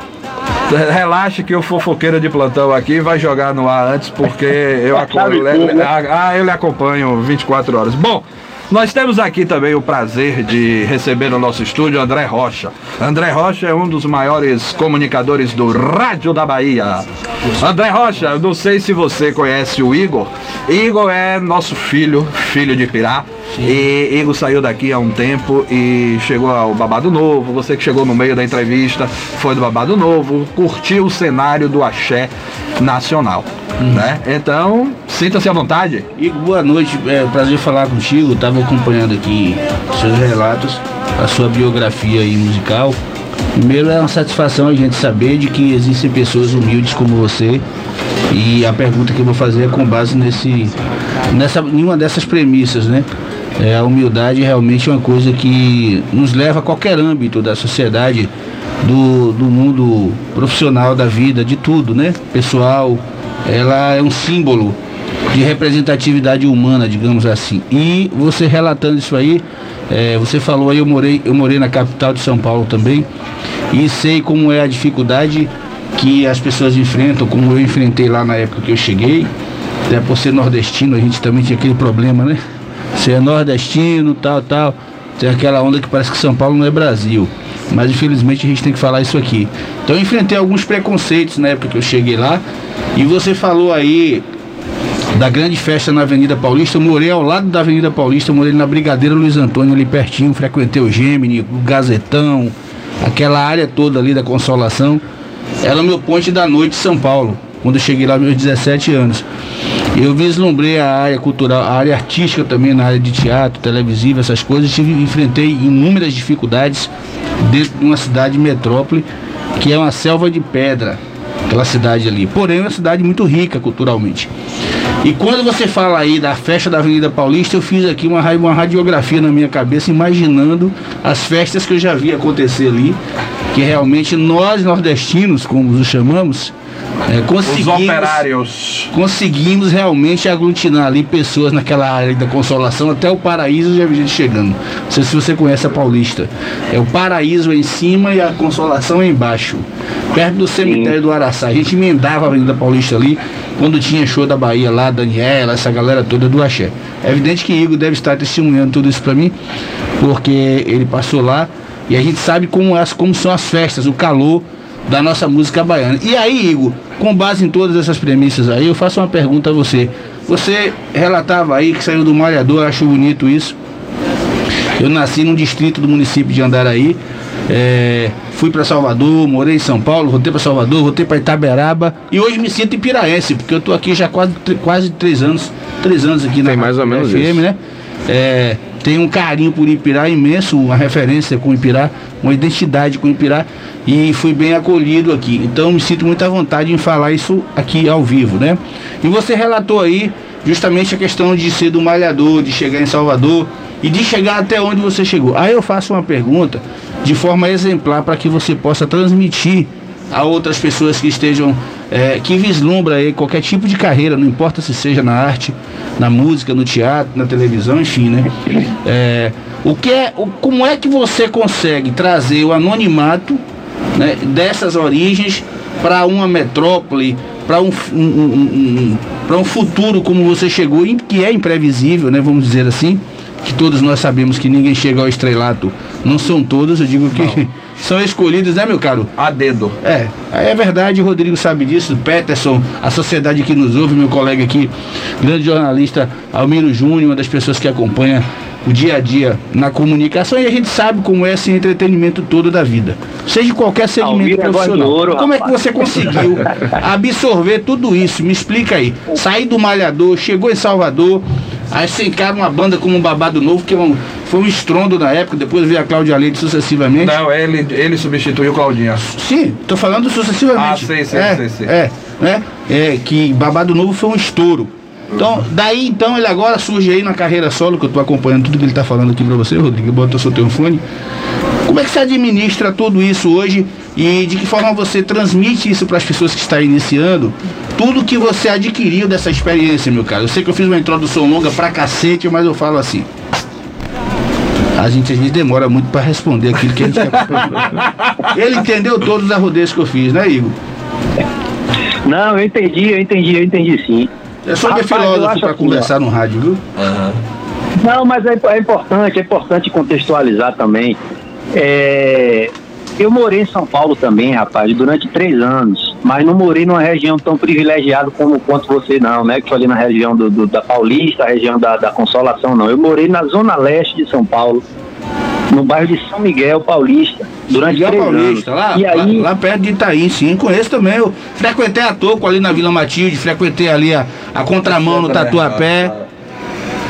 Relaxa que o fofoqueiro de plantão aqui vai jogar no ar antes, porque eu, aco- [LAUGHS] Sabe le- tudo, le- né? ah, eu lhe acompanho 24 horas. Bom, nós temos aqui também o prazer de receber no nosso estúdio André Rocha. André Rocha é um dos maiores comunicadores do Rádio da Bahia. André Rocha, não sei se você conhece o Igor. Igor é nosso filho, filho de Pirá. E Igor saiu daqui há um tempo e chegou ao Babado Novo. Você que chegou no meio da entrevista foi do Babado Novo, curtiu o cenário do axé nacional. Né? Então, sinta-se à vontade. Igor, boa noite, é um prazer falar contigo. Acompanhando aqui seus relatos, a sua biografia aí musical. Primeiro é uma satisfação a gente saber de que existem pessoas humildes como você. E a pergunta que eu vou fazer é com base nesse, nessa, em uma dessas premissas, né? É, a humildade realmente é uma coisa que nos leva a qualquer âmbito da sociedade, do, do mundo profissional, da vida, de tudo, né? Pessoal, ela é um símbolo de representatividade humana, digamos assim. E você relatando isso aí, é, você falou aí, eu morei, eu morei na capital de São Paulo também, e sei como é a dificuldade que as pessoas enfrentam, como eu enfrentei lá na época que eu cheguei, até por ser nordestino, a gente também tinha aquele problema, né? Você é nordestino, tal, tal. Tem aquela onda que parece que São Paulo não é Brasil. Mas infelizmente a gente tem que falar isso aqui. Então eu enfrentei alguns preconceitos na época que eu cheguei lá. E você falou aí da grande festa na Avenida Paulista. Eu morei ao lado da Avenida Paulista, morei na Brigadeira Luiz Antônio, ali pertinho, frequentei o Gemini, o Gazetão, aquela área toda ali da Consolação. Era o meu ponte da noite de São Paulo, quando eu cheguei lá aos meus 17 anos. Eu vislumbrei a área cultural, a área artística também, na área de teatro, televisivo, essas coisas. Tive, enfrentei inúmeras dificuldades dentro de uma cidade metrópole, que é uma selva de pedra, aquela cidade ali. Porém, é uma cidade muito rica culturalmente. E quando você fala aí da festa da Avenida Paulista, eu fiz aqui uma, uma radiografia na minha cabeça, imaginando as festas que eu já vi acontecer ali, que realmente nós nordestinos, como os chamamos, é, Os conseguimos operários. conseguimos realmente aglutinar ali pessoas naquela área da consolação até o paraíso já vi gente chegando. Não sei se você conhece a Paulista. É o paraíso em cima e a consolação embaixo. Perto do cemitério do Araçá. A gente emendava a Avenida Paulista ali quando tinha show da Bahia lá, Daniela, essa galera toda do Axé. É evidente que Igor deve estar testemunhando tudo isso para mim, porque ele passou lá e a gente sabe como, as, como são as festas, o calor da nossa música baiana. E aí, Igor, com base em todas essas premissas aí, eu faço uma pergunta a você. Você relatava aí que saiu do Malhador, acho bonito isso. Eu nasci num distrito do município de Andaraí. É, fui para Salvador, morei em São Paulo, voltei para Salvador, voltei para Itaberaba e hoje me sinto ipiraense, porque eu tô aqui já quase, quase três anos, três anos aqui na Tem mais ou menos FM, isso. né? É, tenho um carinho por Ipirá imenso, uma referência com Ipirá, uma identidade com Ipirá e fui bem acolhido aqui. Então me sinto muito à vontade em falar isso aqui ao vivo, né? E você relatou aí justamente a questão de ser do malhador, de chegar em Salvador e de chegar até onde você chegou. Aí eu faço uma pergunta de forma exemplar para que você possa transmitir a outras pessoas que estejam, é, que vislumbram aí qualquer tipo de carreira, não importa se seja na arte, na música, no teatro, na televisão, enfim, né? É, o que é, o, como é que você consegue trazer o anonimato né, dessas origens para uma metrópole, para um, um, um, para um futuro como você chegou, que é imprevisível, né? Vamos dizer assim, que todos nós sabemos que ninguém chega ao estrelato, não são todos, eu digo que [LAUGHS] são escolhidos, né, meu caro? A dedo. É, é verdade, o Rodrigo sabe disso, Peterson, a sociedade que nos ouve, meu colega aqui, grande jornalista Almiro Júnior, uma das pessoas que acompanha o dia a dia na comunicação e a gente sabe como é esse entretenimento todo da vida. Seja qualquer segmento é profissional. ouro, como é que você conseguiu [LAUGHS] absorver tudo isso? Me explica aí. Sair do Malhador, chegou em Salvador, aí você encara uma banda como um Babado Novo, que é um- foi um estrondo na época, depois veio a Cláudia Leite sucessivamente. Não, ele, ele substituiu o Claudinho. Sim, tô falando sucessivamente. Ah, sei, sei, é, sei, sei. É, né? É, que Babado Novo foi um estouro. Então, daí então ele agora surge aí na carreira solo, que eu tô acompanhando tudo que ele tá falando aqui pra você, Rodrigo, bota o seu telefone. Como é que você administra tudo isso hoje e de que forma você transmite isso para as pessoas que estão iniciando? Tudo que você adquiriu dessa experiência, meu cara. Eu sei que eu fiz uma introdução longa pra cacete, mas eu falo assim. A gente às vezes demora muito para responder aquilo que a gente quer. Ele entendeu todos os arrodeios que eu fiz, né, Igor? Não, eu entendi, eu entendi, eu entendi sim. Meio Rapaz, eu filósofo para assim, conversar no rádio, viu? Não, mas é, é importante, é importante contextualizar também. É, eu morei em São Paulo também, rapaz, durante três anos, mas não morei numa região tão privilegiada como quanto você não, né? Que foi ali na região do, do- da Paulista, região da, da Consolação, não. Eu morei na zona leste de São Paulo, no bairro de São Miguel Paulista, durante Miguel três Paulista, anos. lá, e aí, lá, lá perto de Itaí, sim, conheço também. Eu frequentei a Toco ali na Vila Matilde, frequentei ali a, a contramão no Tatuapé.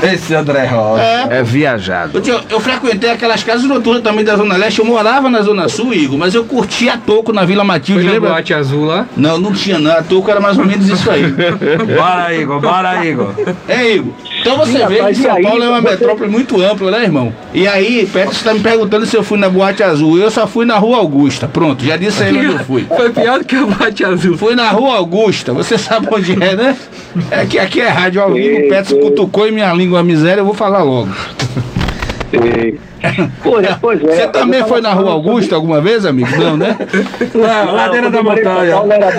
Esse André Rosa. É. É viajado. Eu, eu frequentei aquelas casas noturnas também da Zona Leste. Eu morava na Zona Sul, Igor, mas eu curtia a Toco na Vila Matilde, Foi lembra? boate azul lá. Não, não tinha não. A Toco era mais ou menos isso aí. [LAUGHS] Bora, Igor, bora, Igor. É, Igor. Então você Sim, vê rapaz, que São aí, Paulo é uma você- metrópole muito ampla, né, irmão? E aí, Petro está me perguntando se eu fui na Boate Azul. Eu só fui na Rua Augusta. Pronto, já disse aí onde eu fui. [LAUGHS] Foi pior do que a boate azul. Fui na Rua Augusta, você sabe onde é, né? É que aqui é rádio ao vivo, Petro cutucou em minha língua miséria, eu vou falar logo. pois é, pois é. Você também foi na Rua Augusta alguma vez, amigo? Não, né? Não, ladeira da montanha. Paulo, era-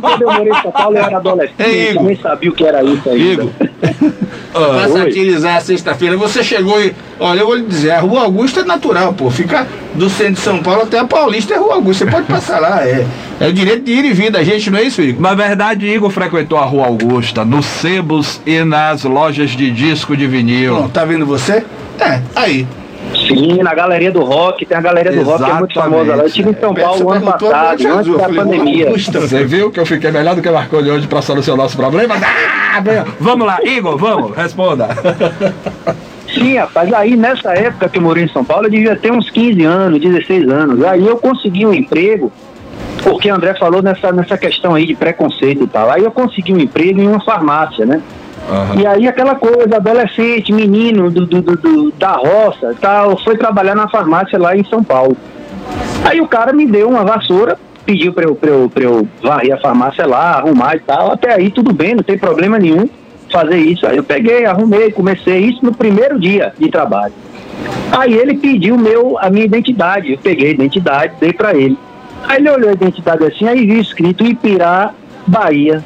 Quando eu morei em São Paulo, eu era adolescente, Ei, eu nem sabia o que era isso ainda. Igor, [LAUGHS] pra oi. satirizar a sexta-feira, você chegou e. Olha, eu vou lhe dizer, a Rua Augusta é natural, pô. Fica do centro de São Paulo até a Paulista é Rua Augusta. Você pode passar lá, é. É o direito de ir e vir da gente, não é isso, Igor? Na verdade, Igor frequentou a Rua Augusta, nos sebos e nas lojas de disco de vinil. Pronto, tá vendo você? É, aí. Sim, na galeria do rock, tem a galeria do rock que é muito famosa lá. Eu estive em São Paulo Você ano passado, antes eu da falei, pandemia. Augusta. Você viu que eu fiquei melhor do que Marconi hoje pra solucionar nosso problema? Ah, vamos lá, Igor, vamos, responda. Sim, rapaz, aí nessa época que eu morei em São Paulo, eu devia ter uns 15 anos, 16 anos. Aí eu consegui um emprego, porque o André falou nessa, nessa questão aí de preconceito e tal. Aí eu consegui um emprego em uma farmácia, né? E aí aquela coisa, adolescente, menino do, do- do- da roça tal, foi trabalhar na farmácia lá em São Paulo. Aí o cara me deu uma vassoura, pediu pra eu, pra eu, pra eu varrer a farmácia lá, arrumar e tal. Até aí tudo bem, não tem problema nenhum fazer isso. Aí eu peguei, arrumei, comecei isso no primeiro dia de trabalho. Aí ele pediu meu, a minha identidade. Eu peguei a identidade, dei pra ele. Aí ele olhou a identidade assim, aí vi escrito Ipirá, Bahia.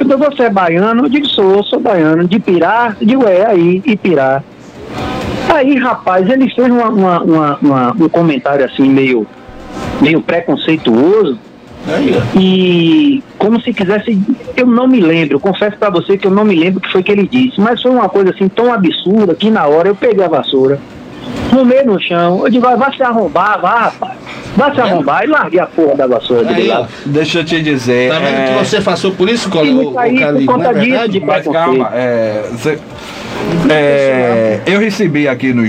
Aí perguntou, você é baiano? Eu digo, sou, sou baiano. De Pirá? Eu digo, é, aí, Ipirá. Aí, rapaz, ele fez uma- uma- uma- uma- um comentário assim, meio, meio preconceituoso. E como se quisesse, eu não me lembro, confesso pra você que eu não me lembro o que foi que ele disse, mas foi uma coisa assim tão absurda que na hora eu peguei a vassoura, rumei no chão, eu digo, vai, vai se arrombar, vá, rapaz, vai se arrombar, e larguei a porra da vassoura dele Aí, lá. ó. Deixa eu te dizer. Tá vendo é, que você passou por isso, Colo- o, isso aí, o Calil, por conta não é disso, de Mas calma, é, cê- é, eu recebi aqui no,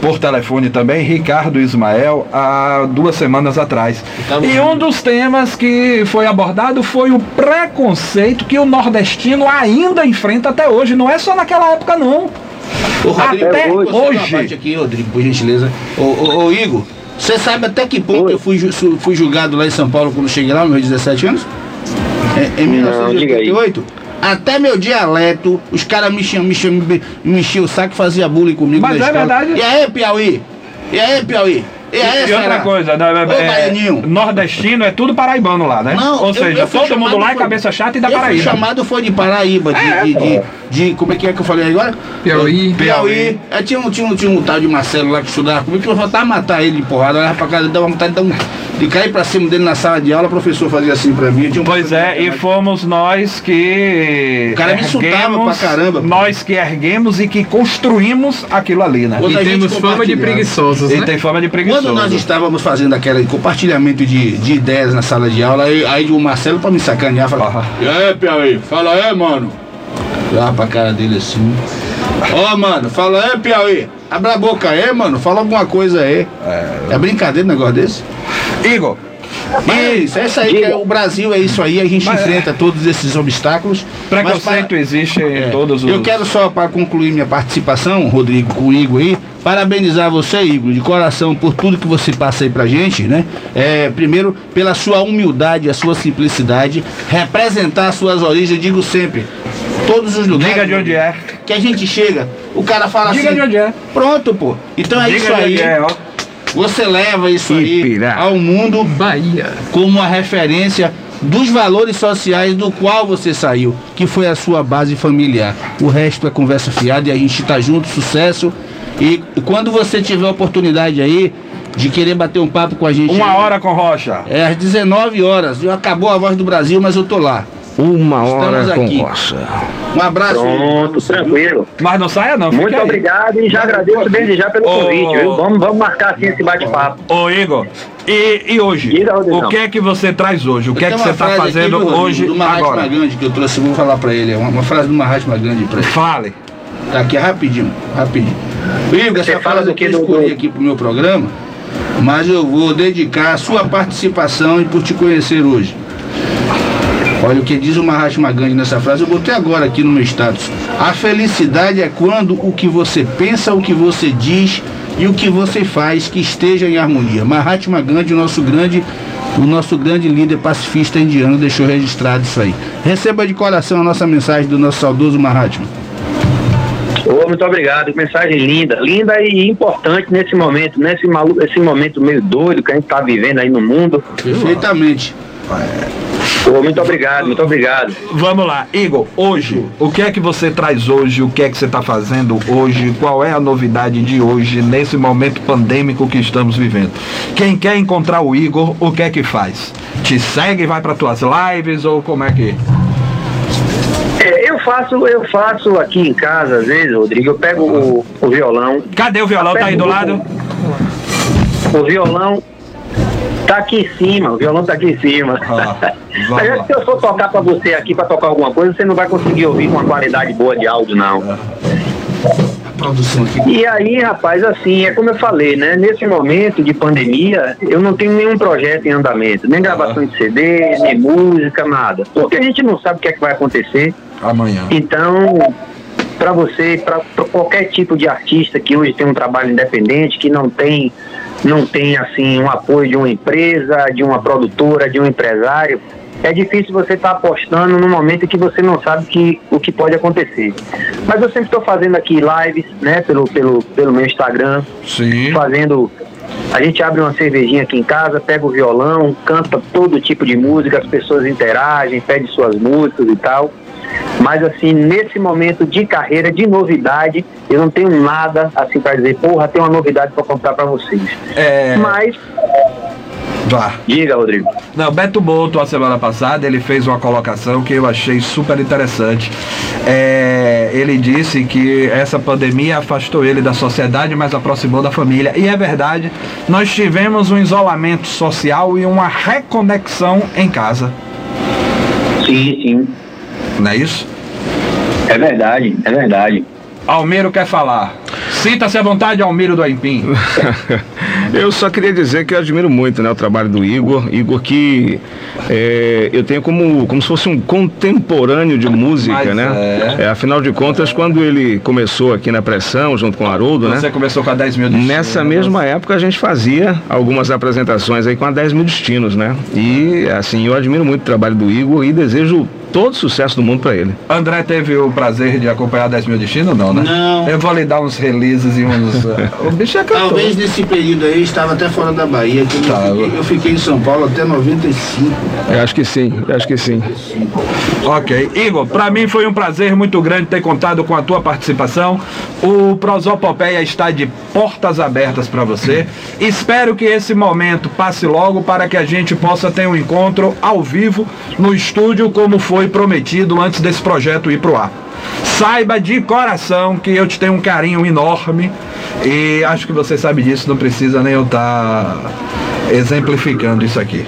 por telefone também Ricardo Ismael há duas semanas atrás. E um dos temas que foi abordado foi o preconceito que o nordestino ainda enfrenta até hoje. Não é só naquela época, não. Ô, Rodrigo, Até hoje. parte aqui, Rodrigo, por gentileza. Ô, ô, ô, Igor, você sabe até que ponto eu fui, fui julgado lá em São Paulo quando cheguei lá, meus 17 anos? É, em Não, diga aí. 1988? Até meu dialeto, os caras me enchiam, me me, me enchiam o saco e faziam bullying comigo Mas na é escola. verdade. E aí, Piauí? E aí, Piauí? E E outra coisa, né, Ô, é, nordestino é tudo paraibano lá, né? Não, Ou seja, todo mundo lá é cabeça chata e da Paraíba. chamado foi de Paraíba, de, É, de, de, de- Como é que é que eu falei agora? Piauí. Piauí. Aí tinha um, tinha, um, tinha um tal de Marcelo lá que estudava comigo que eu faltava matar ele de porrada, olhava pra casa, dava vontade de, dar um, de cair pra cima dele na sala de aula, o professor fazia assim pra mim. um Pois é, e fomos nós que. O cara me insultava pra caramba, pô. Nós que erguemos e que construímos aquilo ali, né? Quando a E temos fama de preguiçosos, Ele né? tem fama de preguiçoso. Quando nós estávamos fazendo aquele compartilhamento de, de ideias na sala de aula, aí, aí o Marcelo pra me sacanear falava, e aí, Piauí, fala aí, mano. Olhava pra cara dele assim. Ó, mano, fala aí, Piauí. Abra a boca aí, mano, fala alguma coisa aí. É, brincadeira um negócio desse? Igor, Isso, é isso aí, que é, o Brasil é isso aí, a gente Mas- enfrenta todos esses obstáculos. Preconceito para- existe em é, todos os. Eu quero só, para concluir minha participação, Rodrigo, com o Igor aí, parabenizar você, Igor, de coração, por tudo que você passa aí pra gente, né? É, primeiro, pela sua humildade, a sua simplicidade, representar as suas origens, eu digo sempre, todos os lugares. Diga de onde é. Que a gente chega, o cara fala Diga assim. de onde é. Pronto, pô. Então é Diga isso de aí. onde é, ó. Você leva isso Ipirá. aí ao mundo Bahia. como uma referência dos valores sociais do qual você saiu, que foi a sua base familiar. O resto é conversa fiada e a gente tá junto, sucesso. E quando você tiver a oportunidade aí de querer bater um papo com a gente, Uma hora com Rocha. é às 19 horas. Acabou a voz do Brasil, mas eu tô lá. Uma hora Estamos com aqui. rocha. Um abraço. Pronto, tranquilo. Mas não saia não, Muito aí. obrigado e já agradeço desde já pelo Ô, convite, viu? Vamos, vamos marcar assim esse bate-papo. Ô Igor, e, e hoje? O que é que você traz hoje? O que é que você está aqui, fazendo Rodrigo, hoje, do Mahatma agora? Gandhi que eu trouxe, vou falar pra ele. é Uma, uma frase do Mahatma Gandhi pra ele. Fale. Tá aqui rapidinho, rapidinho. Igor, essa Você fala frase do aqui que eu escolhi do- aqui pro meu programa, mas eu vou dedicar a sua participação e por te conhecer hoje. Olha o que diz o Mahatma Gandhi nessa frase, eu botei agora aqui no meu status. A felicidade é quando o que você pensa, o que você diz e o que você faz que esteja em harmonia. Mahatma Gandhi, o nosso grande, o nosso grande líder pacifista indiano, deixou registrado isso aí. Receba de coração a nossa mensagem do nosso saudoso Mahatma. Ô, muito obrigado, mensagem linda, linda e importante nesse momento, nesse maluco, esse momento meio doido que a gente tá vivendo aí no mundo. Perfeitamente. Muito obrigado, muito obrigado. Vamos lá, Igor, hoje, o que é que você traz hoje? O que é que você está fazendo hoje? Qual é a novidade de hoje, nesse momento pandêmico que estamos vivendo? Quem quer encontrar o Igor, o que é que faz? Te segue, vai para tuas lives ou como é que. É, eu faço, eu faço aqui em casa, às vezes, Rodrigo, eu pego o, o violão. Cadê o violão? Tá aí do lado? O violão tá aqui em cima, o violão tá aqui em cima. [LAUGHS] Mas acho que se eu for tocar pra você aqui, pra tocar alguma coisa, você não vai conseguir ouvir com uma qualidade boa de áudio, não. Aqui. E aí, rapaz, assim, é como eu falei, né? Nesse momento de pandemia, eu não tenho nenhum projeto em andamento, nem gravação de CD, nem música, nada. Porque a gente não sabe o que é que vai acontecer. Amanhã. Então, para você, para qualquer tipo de artista que hoje tem um trabalho independente, que não tem, não tem assim um apoio de uma empresa, de uma produtora, de um empresário, é difícil você estar apostando num momento em que você não sabe que, o que pode acontecer. Mas eu sempre estou fazendo aqui lives, né, pelo, pelo, pelo meu Instagram, Sim. fazendo. A gente abre uma cervejinha aqui em casa, pega o violão, canta todo tipo de música, as pessoas interagem, pede suas músicas e tal. Mas assim, nesse momento de carreira, de novidade, eu não tenho nada assim para dizer, porra, tem uma novidade para contar para vocês. É. Mas, Vá. diga, Rodrigo. Não, Beto Boto, a semana passada, ele fez uma colocação que eu achei super interessante. É, ele disse que essa pandemia afastou ele da sociedade, mas aproximou da família. E é verdade, nós tivemos um isolamento social e uma reconexão em casa. Sim, sim. Não é isso? É verdade, é verdade. Almiro quer falar. Sinta-se à vontade, Almiro do Aipim. [LAUGHS] Eu só queria dizer que eu admiro muito né, o trabalho do Igor. Igor que é, eu tenho como, como se fosse um contemporâneo de música, Mas né? é. É, afinal de contas, quando ele começou aqui na pressão, junto com o Haroldo, né? Você começou com a 10 mil de Nessa mesma época a gente fazia algumas apresentações aí com a 10 mil destinos, né? E assim, eu admiro muito o trabalho do Igor e desejo todo sucesso do mundo pra ele. André teve o prazer de acompanhar 10 mil destinos, não, né? Não. Eu vou lhe dar uns releases e uns. uh, [LAUGHS] o bicho é cantor. Talvez nesse período aí estava até fora da Bahia. que eu, Tava. fiquei, eu fiquei em São Paulo até 95. Eu acho que sim, eu acho que sim. Ok. Igor, para mim foi um prazer muito grande ter contado com a tua participação. O Prosopopeia está de portas abertas para você. [LAUGHS] Espero que esse momento passe logo para que a gente possa ter um encontro ao vivo no estúdio, como foi prometido antes desse projeto ir pro ar. Saiba de coração que eu te tenho um carinho enorme e acho que você sabe disso, não precisa nem eu estar exemplificando isso aqui.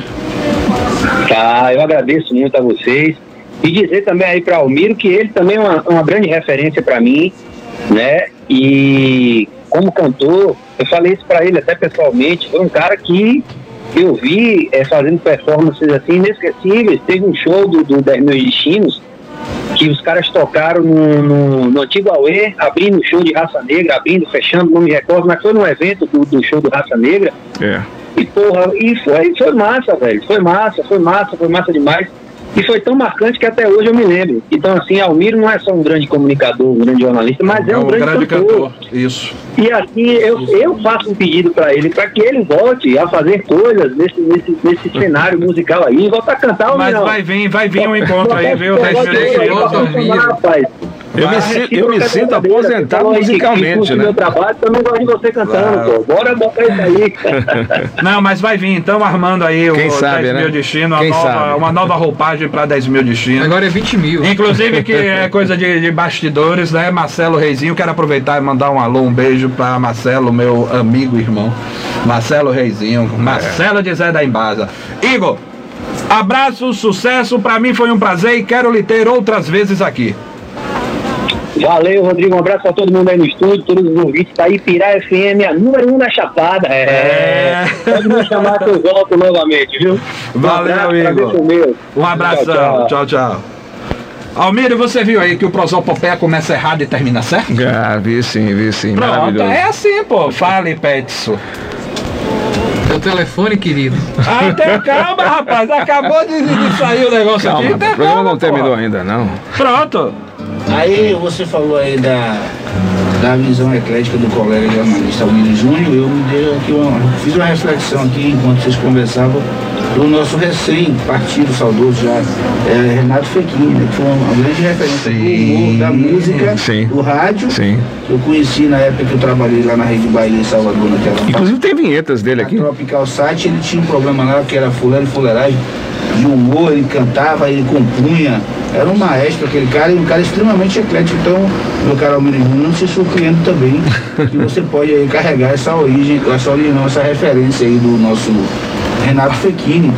Tá, eu agradeço muito a vocês. E dizer também aí para Almiro que ele também é uma, uma grande referência para mim, né? E como cantor, eu falei isso para ele até pessoalmente, foi um cara que eu vi eh, fazendo performances assim inesquecíveis. Teve um show do, do 10 Mil Destinos que os caras tocaram no, no, no antigo Aue, abrindo o show de Raça Negra, abrindo, fechando, não me recordo, mas foi num evento do, do show do Raça Negra. É. E porra, e foi, foi massa, velho. Foi massa, foi massa, foi massa demais. E foi tão marcante que até hoje eu me lembro. Então, assim, Almiro não é só um grande comunicador, um grande jornalista, mas é, um, grande, cantor. Isso. E assim, eu, eu faço um pedido para ele, para que ele volte a fazer coisas nesse, nesse, nesse cenário musical aí, volta a cantar Mas não. vai vir, vai vir um encontro aí, viu? Vai 10 mil vir, rapaz. Eu me, si- eu me sinto aposentado musicalmente, né? Meu trabalho, eu não gosto de você cantando, pô. Bora botar isso aí. [LAUGHS] Não, mas vai vir, então armando aí Quem o sabe, 10 né? mil destino, Quem uma, nova, sabe? uma nova roupagem para 10 mil destinos. Agora é 20 mil. Inclusive que [LAUGHS] é coisa de, de bastidores, né? Marcelo Reizinho, quero aproveitar e mandar um alô, um beijo para Marcelo, meu amigo irmão. Marcelo Reizinho, Marcelo de Zé da Embasa. Igor, abraço, sucesso, para mim foi um prazer e quero lhe ter outras vezes aqui. Valeu, Rodrigo. Um abraço pra todo mundo aí no estúdio, todos os ouvintes da Ipirá FM, a número 1 um da Chapada. É. Pode me chamar que eu volto novamente, viu? Um Valeu, meu. Um abração, Tchau, tchau. tchau, tchau. Almiro, você viu aí que o Prosopopé começa errado e termina certo? Ah, vi sim, vi sim. Pronto, Maravilhoso. é assim, pô. Fale, Petson. Teu telefone, querido. Ah, tem calma, rapaz. Acabou de, de sair o negócio Calma, aqui. o Tem programa não terminou ainda, não. Pronto. Aí você falou aí da, da visão eclética do colega jornalista Willis Júnior, eu me dei aqui uma, fiz uma reflexão aqui enquanto vocês conversavam do nosso recém-partido saudoso já, é, Renato Fequini, né, que foi uma grande referência do humor, da música, Sim. do rádio. Sim. Eu conheci na época que eu trabalhei lá na Rede Bahia em Salvador, naquela Inclusive tem vinhetas dele aqui. Tropical Site, ele tinha um programa lá que era fulano e fuleiragem de humor, ele cantava, ele compunha. Era um maestro aquele cara e um cara extremamente eclético. Então, meu caro Almir não se surpreende também que você pode aí carregar essa origem, essa origem essa referência aí do nosso Renato Fechini.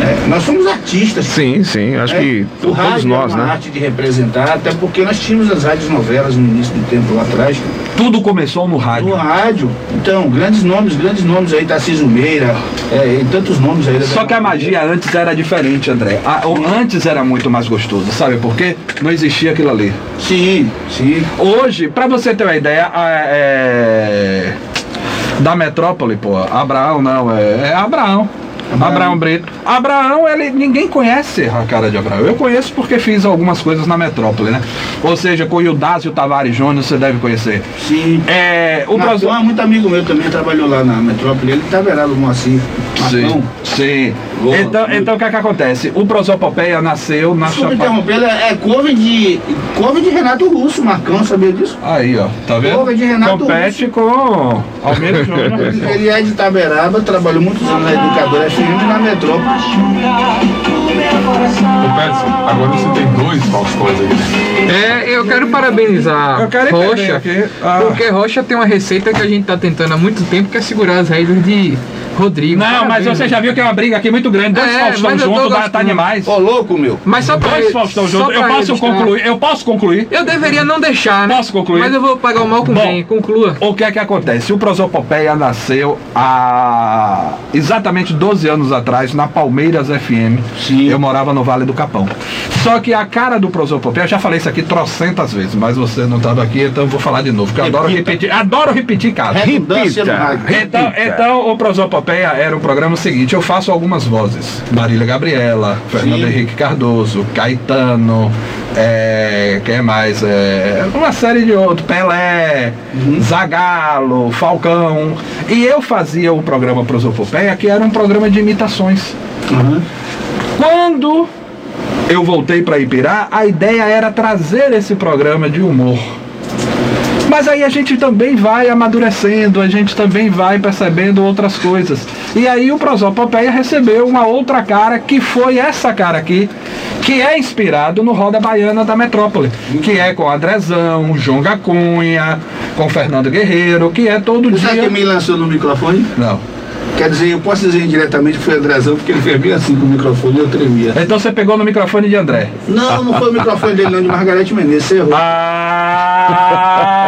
Né? Nós somos artistas. Sim, sim, acho É, que o todos rádio nós, é uma né? arte de representar, até porque nós tínhamos as rádios novelas no início do tempo lá atrás. Tudo começou no rádio. No rádio. Então, grandes nomes, grandes nomes aí, Tarcísio Meira, é, e tantos nomes aí. Só que a magia antes era diferente, André. A- antes era muito mais gostoso, sabe por quê? Não existia aquilo ali. Sim, sim. Hoje, pra você ter uma ideia, a- é, da metrópole, pô, Abraão não, é, é Abraão. Abraão. Brito. Abraão, ele, ninguém conhece a cara de Abraão. Eu conheço porque fiz algumas coisas na metrópole, né? Ou seja, com o Ildásio Tavares Júnior, você deve conhecer. Sim. É, o. Marcão é muito amigo meu também, trabalhou lá na metrópole. Ele tá verado no Moacir. Sim, sim. Então, então o que é que acontece? O Prosopopeia nasceu na Desculpa Chapada. interromper, ele é couve de, couve de Renato Russo, Marcão, sabia disso? Aí, ó, tá vendo? Couve de Renato Compete com Almeida Júnior. [LAUGHS] Ele é de Itaberaba, trabalhou muitos anos na Educadora FM na metrópole. Pedro, agora você tem dois Faustões aqui. né? É, eu quero parabenizar Eu quero Rocha, aqui, ah. porque Rocha tem uma receita que a gente tá tentando há muito tempo, que é segurar as rédeas de Rodrigo. Não, mas você já viu que é uma briga aqui muito grande. Dois É, Faustão juntos, dá, gostando. tá demais. Ô, louco, meu. Mas só pra Dois Faustão só juntos. Eu posso registrar. concluir? Eu posso concluir? Eu deveria não deixar, né? Posso concluir? Mas eu vou pagar o mal com Bom. quem? Conclua. O que é que acontece? O Prosopopeia nasceu há exatamente 12 anos atrás na Palmeiras FM. Sim. Eu morava no Vale do Capão. Só que a cara do Prosopopeia, eu já falei isso aqui trocentas vezes, mas você não estava aqui, então eu vou falar de novo, porque eu adoro Repita. repetir, adoro repetir, cara. No rádio. Então, então o Prosopopeia era o programa seguinte, eu faço algumas vozes. Marília Gabriela, Fernando Sim. Henrique Cardoso, Caetano, é, quem mais? É, uma série de outros, Pelé, Zagalo, Falcão. E eu fazia o programa Prosopopeia, que era um programa de imitações. Uhum. Quando eu voltei para Ipirá, a ideia era trazer esse programa de humor. Mas aí a gente também vai amadurecendo, a gente também vai percebendo outras coisas. E aí o Prosopopeia recebeu uma outra cara, que foi essa cara aqui, que é inspirado no Roda Baiana da Metrópole, que é com Andrezão, João Gacunha, com Fernando Guerreiro, que é todo Você dia... quem me lançou no microfone? Não. Quer dizer, eu posso dizer indiretamente que foi Andrezão, porque ele fez bem assim com o microfone e eu tremia. Então você pegou no microfone de André. Não, não foi o microfone dele, não, de Margarete Menezes, você errou. Ah!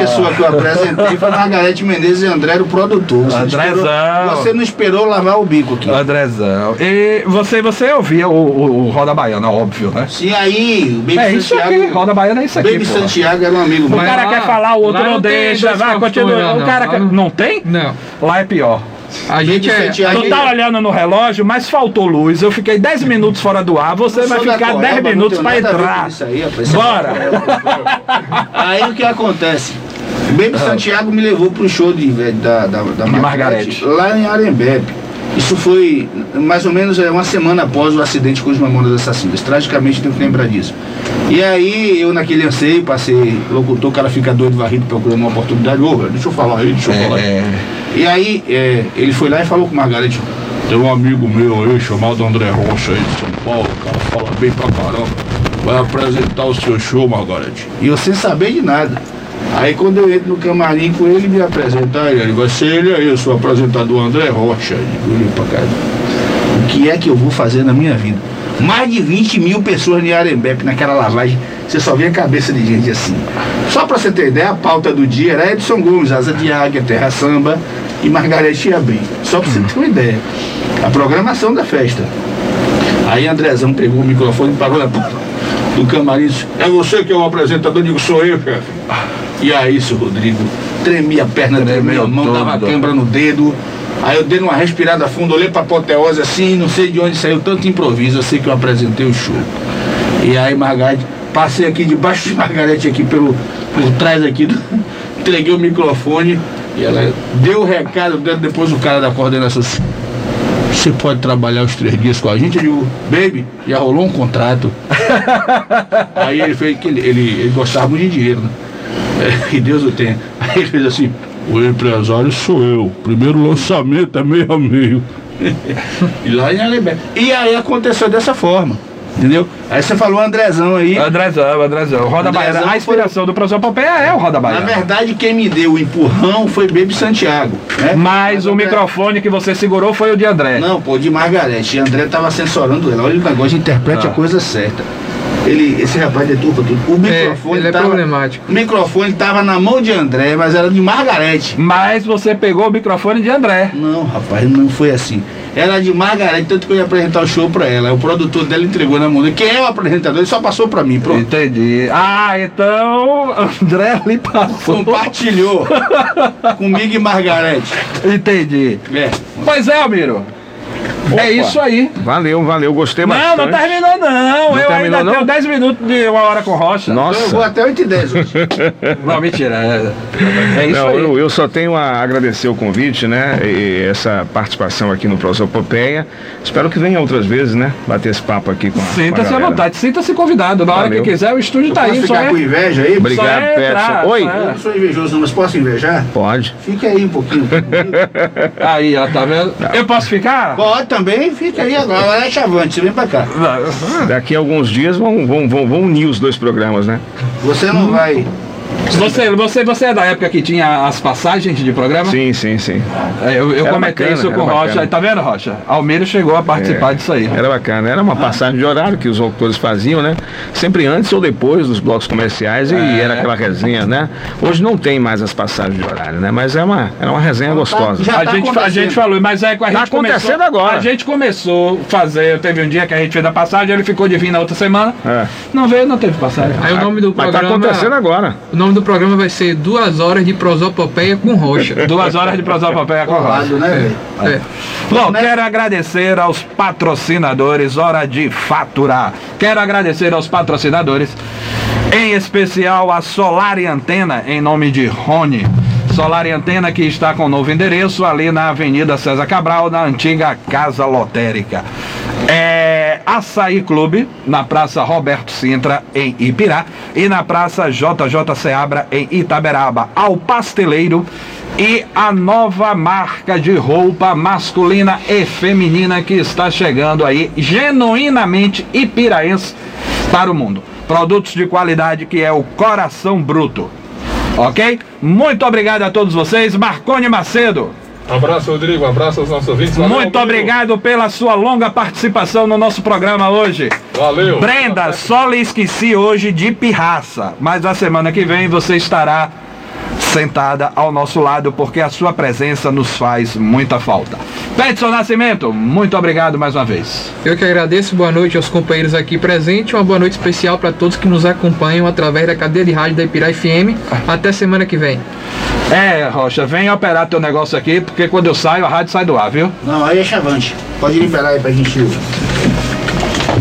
Pessoa que eu apresentei foi Margarete Menezes e André, era o produtor. Você, não Andrezão. esperou, você não esperou lavar o bico aqui. Andrezão. E você, você ouvia o, o, o Roda Baiana, óbvio, né? Sim, aí, o Baby É isso Santiago. aqui, Roda Baiana é isso aqui. Baby pô. Santiago era um amigo O meu. cara lá- quer falar, o outro não, não deixa, vai, continua. não, o cara lá quer... não- Não tem? Não. Lá é pior. A gente é. Santiago. Tu tá olhando no relógio, mas faltou luz. Eu fiquei 10 minutos fora do ar, você vai ficar Coeba, 10 não minutos tenho pra nada a ver com entrar. isso aí, Bora! Aí o que acontece? O Baby Santiago me levou para um show de, da, da, da Margarete. lá em Arembepe. Isso foi mais ou menos é, uma semana após o acidente com os Mamonas Assassinos. Tragicamente tenho que lembrar disso. E aí eu naquele anseio passei locutor, cara fica doido, varrido, procurando uma oportunidade. Ô, deixa eu falar aí, deixa eu falar aí. É, E aí é, ele foi lá e falou com o Margarete. Tem um amigo meu aí chamado André Rocha aí de São Paulo, o cara fala bem pra caramba. Vai apresentar o seu show, Margarete. E eu sem saber de nada. Aí quando eu entro no camarim com ele, me apresentar, ele vai ser ele aí, eu sou apresentador André Rocha. Eu pra cá. O que é que eu vou fazer na minha vida? Mais de 20 mil pessoas em Arembepe naquela lavagem. Você só vê a cabeça de gente assim. Só pra você ter ideia, a pauta do dia era Edson Gomes, Asa de Águia, Terra Samba e Margarete Bem. Só pra você ter uma ideia. A programação da festa. Aí Andrezão pegou o microfone e parou na porta do camarim é você que é o apresentador? Digo, sou eu, chefe. E aí, seu Rodrigo, tremia a perna, tremia a mão, tudo. dava câimbra no dedo. Aí eu dei uma respirada fundo, olhei pra apoteose assim, não sei de onde saiu tanto improviso, eu sei que eu apresentei o show. E aí, Margarete, passei aqui debaixo de Margarete aqui pelo, por trás aqui, do- [LAUGHS] entreguei o microfone e ela deu o recado, depois o cara da coordenação assim, você pode trabalhar os três dias com a gente? Eu digo, baby, já rolou um contrato. [LAUGHS] Aí ele fez que ele, ele, ele gostava muito de dinheiro, né? É, que Deus o tenha. Aí ele fez assim, o empresário sou eu. Primeiro lançamento é meio a meio. [LAUGHS] e lá em. E aí aconteceu dessa forma. Entendeu? Aí você falou Andrezão aí. Andrezão, Andrezão. Roda Andrezão Baiana. A inspiração do Prosopopeia é o Roda Na Baiana. verdade, quem me deu o empurrão foi Baby Santiago. Né? Mas o André- microfone que você segurou foi o de André. Não, pô, de Margarete. E André tava censurando ela. Olha o negócio, interprete Ah. a coisa certa. Ele, esse rapaz deturpa tudo. O microfone ele é tava, problemático. O microfone tava na mão de André, mas era de Margarete. Mas você pegou o microfone de André. Não, rapaz, não foi assim. Era de Margarete, tanto que eu ia apresentar o show pra ela. O produtor dela entregou na mão dele. Quem é o apresentador? Ele só passou pra mim, pronto. Entendi. Ah, então André ali passou. Compartilhou [LAUGHS] comigo e Margarete. Entendi. É. Pois é, Almiro. É isso aí. Valeu, valeu, gostei Não, bastante. não terminou não. eu terminou, ainda não? tenho 10 minutos de uma hora com Rocha. Nossa. Eu vou até 8 e 10 hoje. [LAUGHS] Não, mentira. É, é isso Não, aí. eu, eu só tenho a agradecer o convite, né? E essa participação aqui no Prosopopeia. Espero que venha outras vezes, né? Bater esse papo aqui com Sinta-se à vontade, sinta-se convidado. Na hora Valeu. que quiser, o estúdio tá aí. Posso Só ficar é... com inveja aí? Obrigado, é Peterson. Oi. é. Eu não sou invejoso, não, mas posso invejar? Pode. Fique aí um pouquinho. Aí, ó, tá vendo? Eu posso ficar? Pode também, fica aí agora. É chavante, você vem pra cá. Daqui a alguns dias vão, vão, vão, vão unir os dois programas, né? Você não vai. Você, você, você é da época que tinha as passagens de programa? Sim, sim, sim. É, eu eu Era comentei bacana, isso com Rocha. bacana. Tá vendo, Rocha? Almeida chegou a participar É, disso aí. Era bacana, era uma passagem de horário que os locutores faziam, né? Sempre antes ou depois dos blocos comerciais e É. era aquela resenha, né? Hoje não tem mais as passagens de horário, né? Mas é uma, era uma resenha gostosa. já a, tá gente, a acontecendo. gente falou, mas é a Tá gente começou, acontecendo agora. A gente começou a fazer, teve um dia que a gente fez a passagem, ele ficou de vir na outra semana. É. Não veio, não teve passagem. Aí o nome do Mas tá programa. acontecendo agora. O nome do programa vai ser Duas Horas de Prosopopeia com Rocha. [LAUGHS] Duas horas de prosopopeia com Rocha. Colado, né, velho? É. Bom, quero agradecer aos patrocinadores, hora de faturar. Quero agradecer aos patrocinadores, em especial a Solar e Antena, em nome de Rony. Solar e Antena que está com novo endereço ali na Avenida César Cabral, na antiga Casa Lotérica. É Açaí Clube, na Praça Roberto Sintra, em Ipirá, e na Praça JJ Seabra, em Itaberaba. Ao Pasteleiro e a nova marca de roupa masculina e feminina que está chegando aí, genuinamente ipiraense, para o mundo. Produtos de qualidade que é o Coração Bruto. Ok? Muito obrigado a todos vocês. Marcone Macedo. Abraço, Rodrigo. Abraço aos nossos ouvintes. Valeu, Muito Almiro. obrigado pela sua longa participação no nosso programa hoje. Valeu. Brenda, só lhe esqueci hoje de pirraça, mas a semana que vem você estará sentada ao nosso lado porque a sua presença nos faz muita falta. Petson Nascimento, muito obrigado mais uma vez. Eu que agradeço, boa noite aos companheiros aqui presentes, uma boa noite especial para todos que nos acompanham através da cadeia de rádio da Ipirá FM. Até semana que vem. É, Rocha, vem operar teu negócio aqui, porque quando eu saio, a rádio sai do ar, viu? Não, aí é chavante. Pode liberar aí pra gente.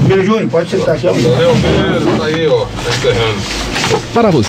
Meu Júnior, pode sentar aqui. Valeu. Tá aí, ó. Tá encerrando. Para você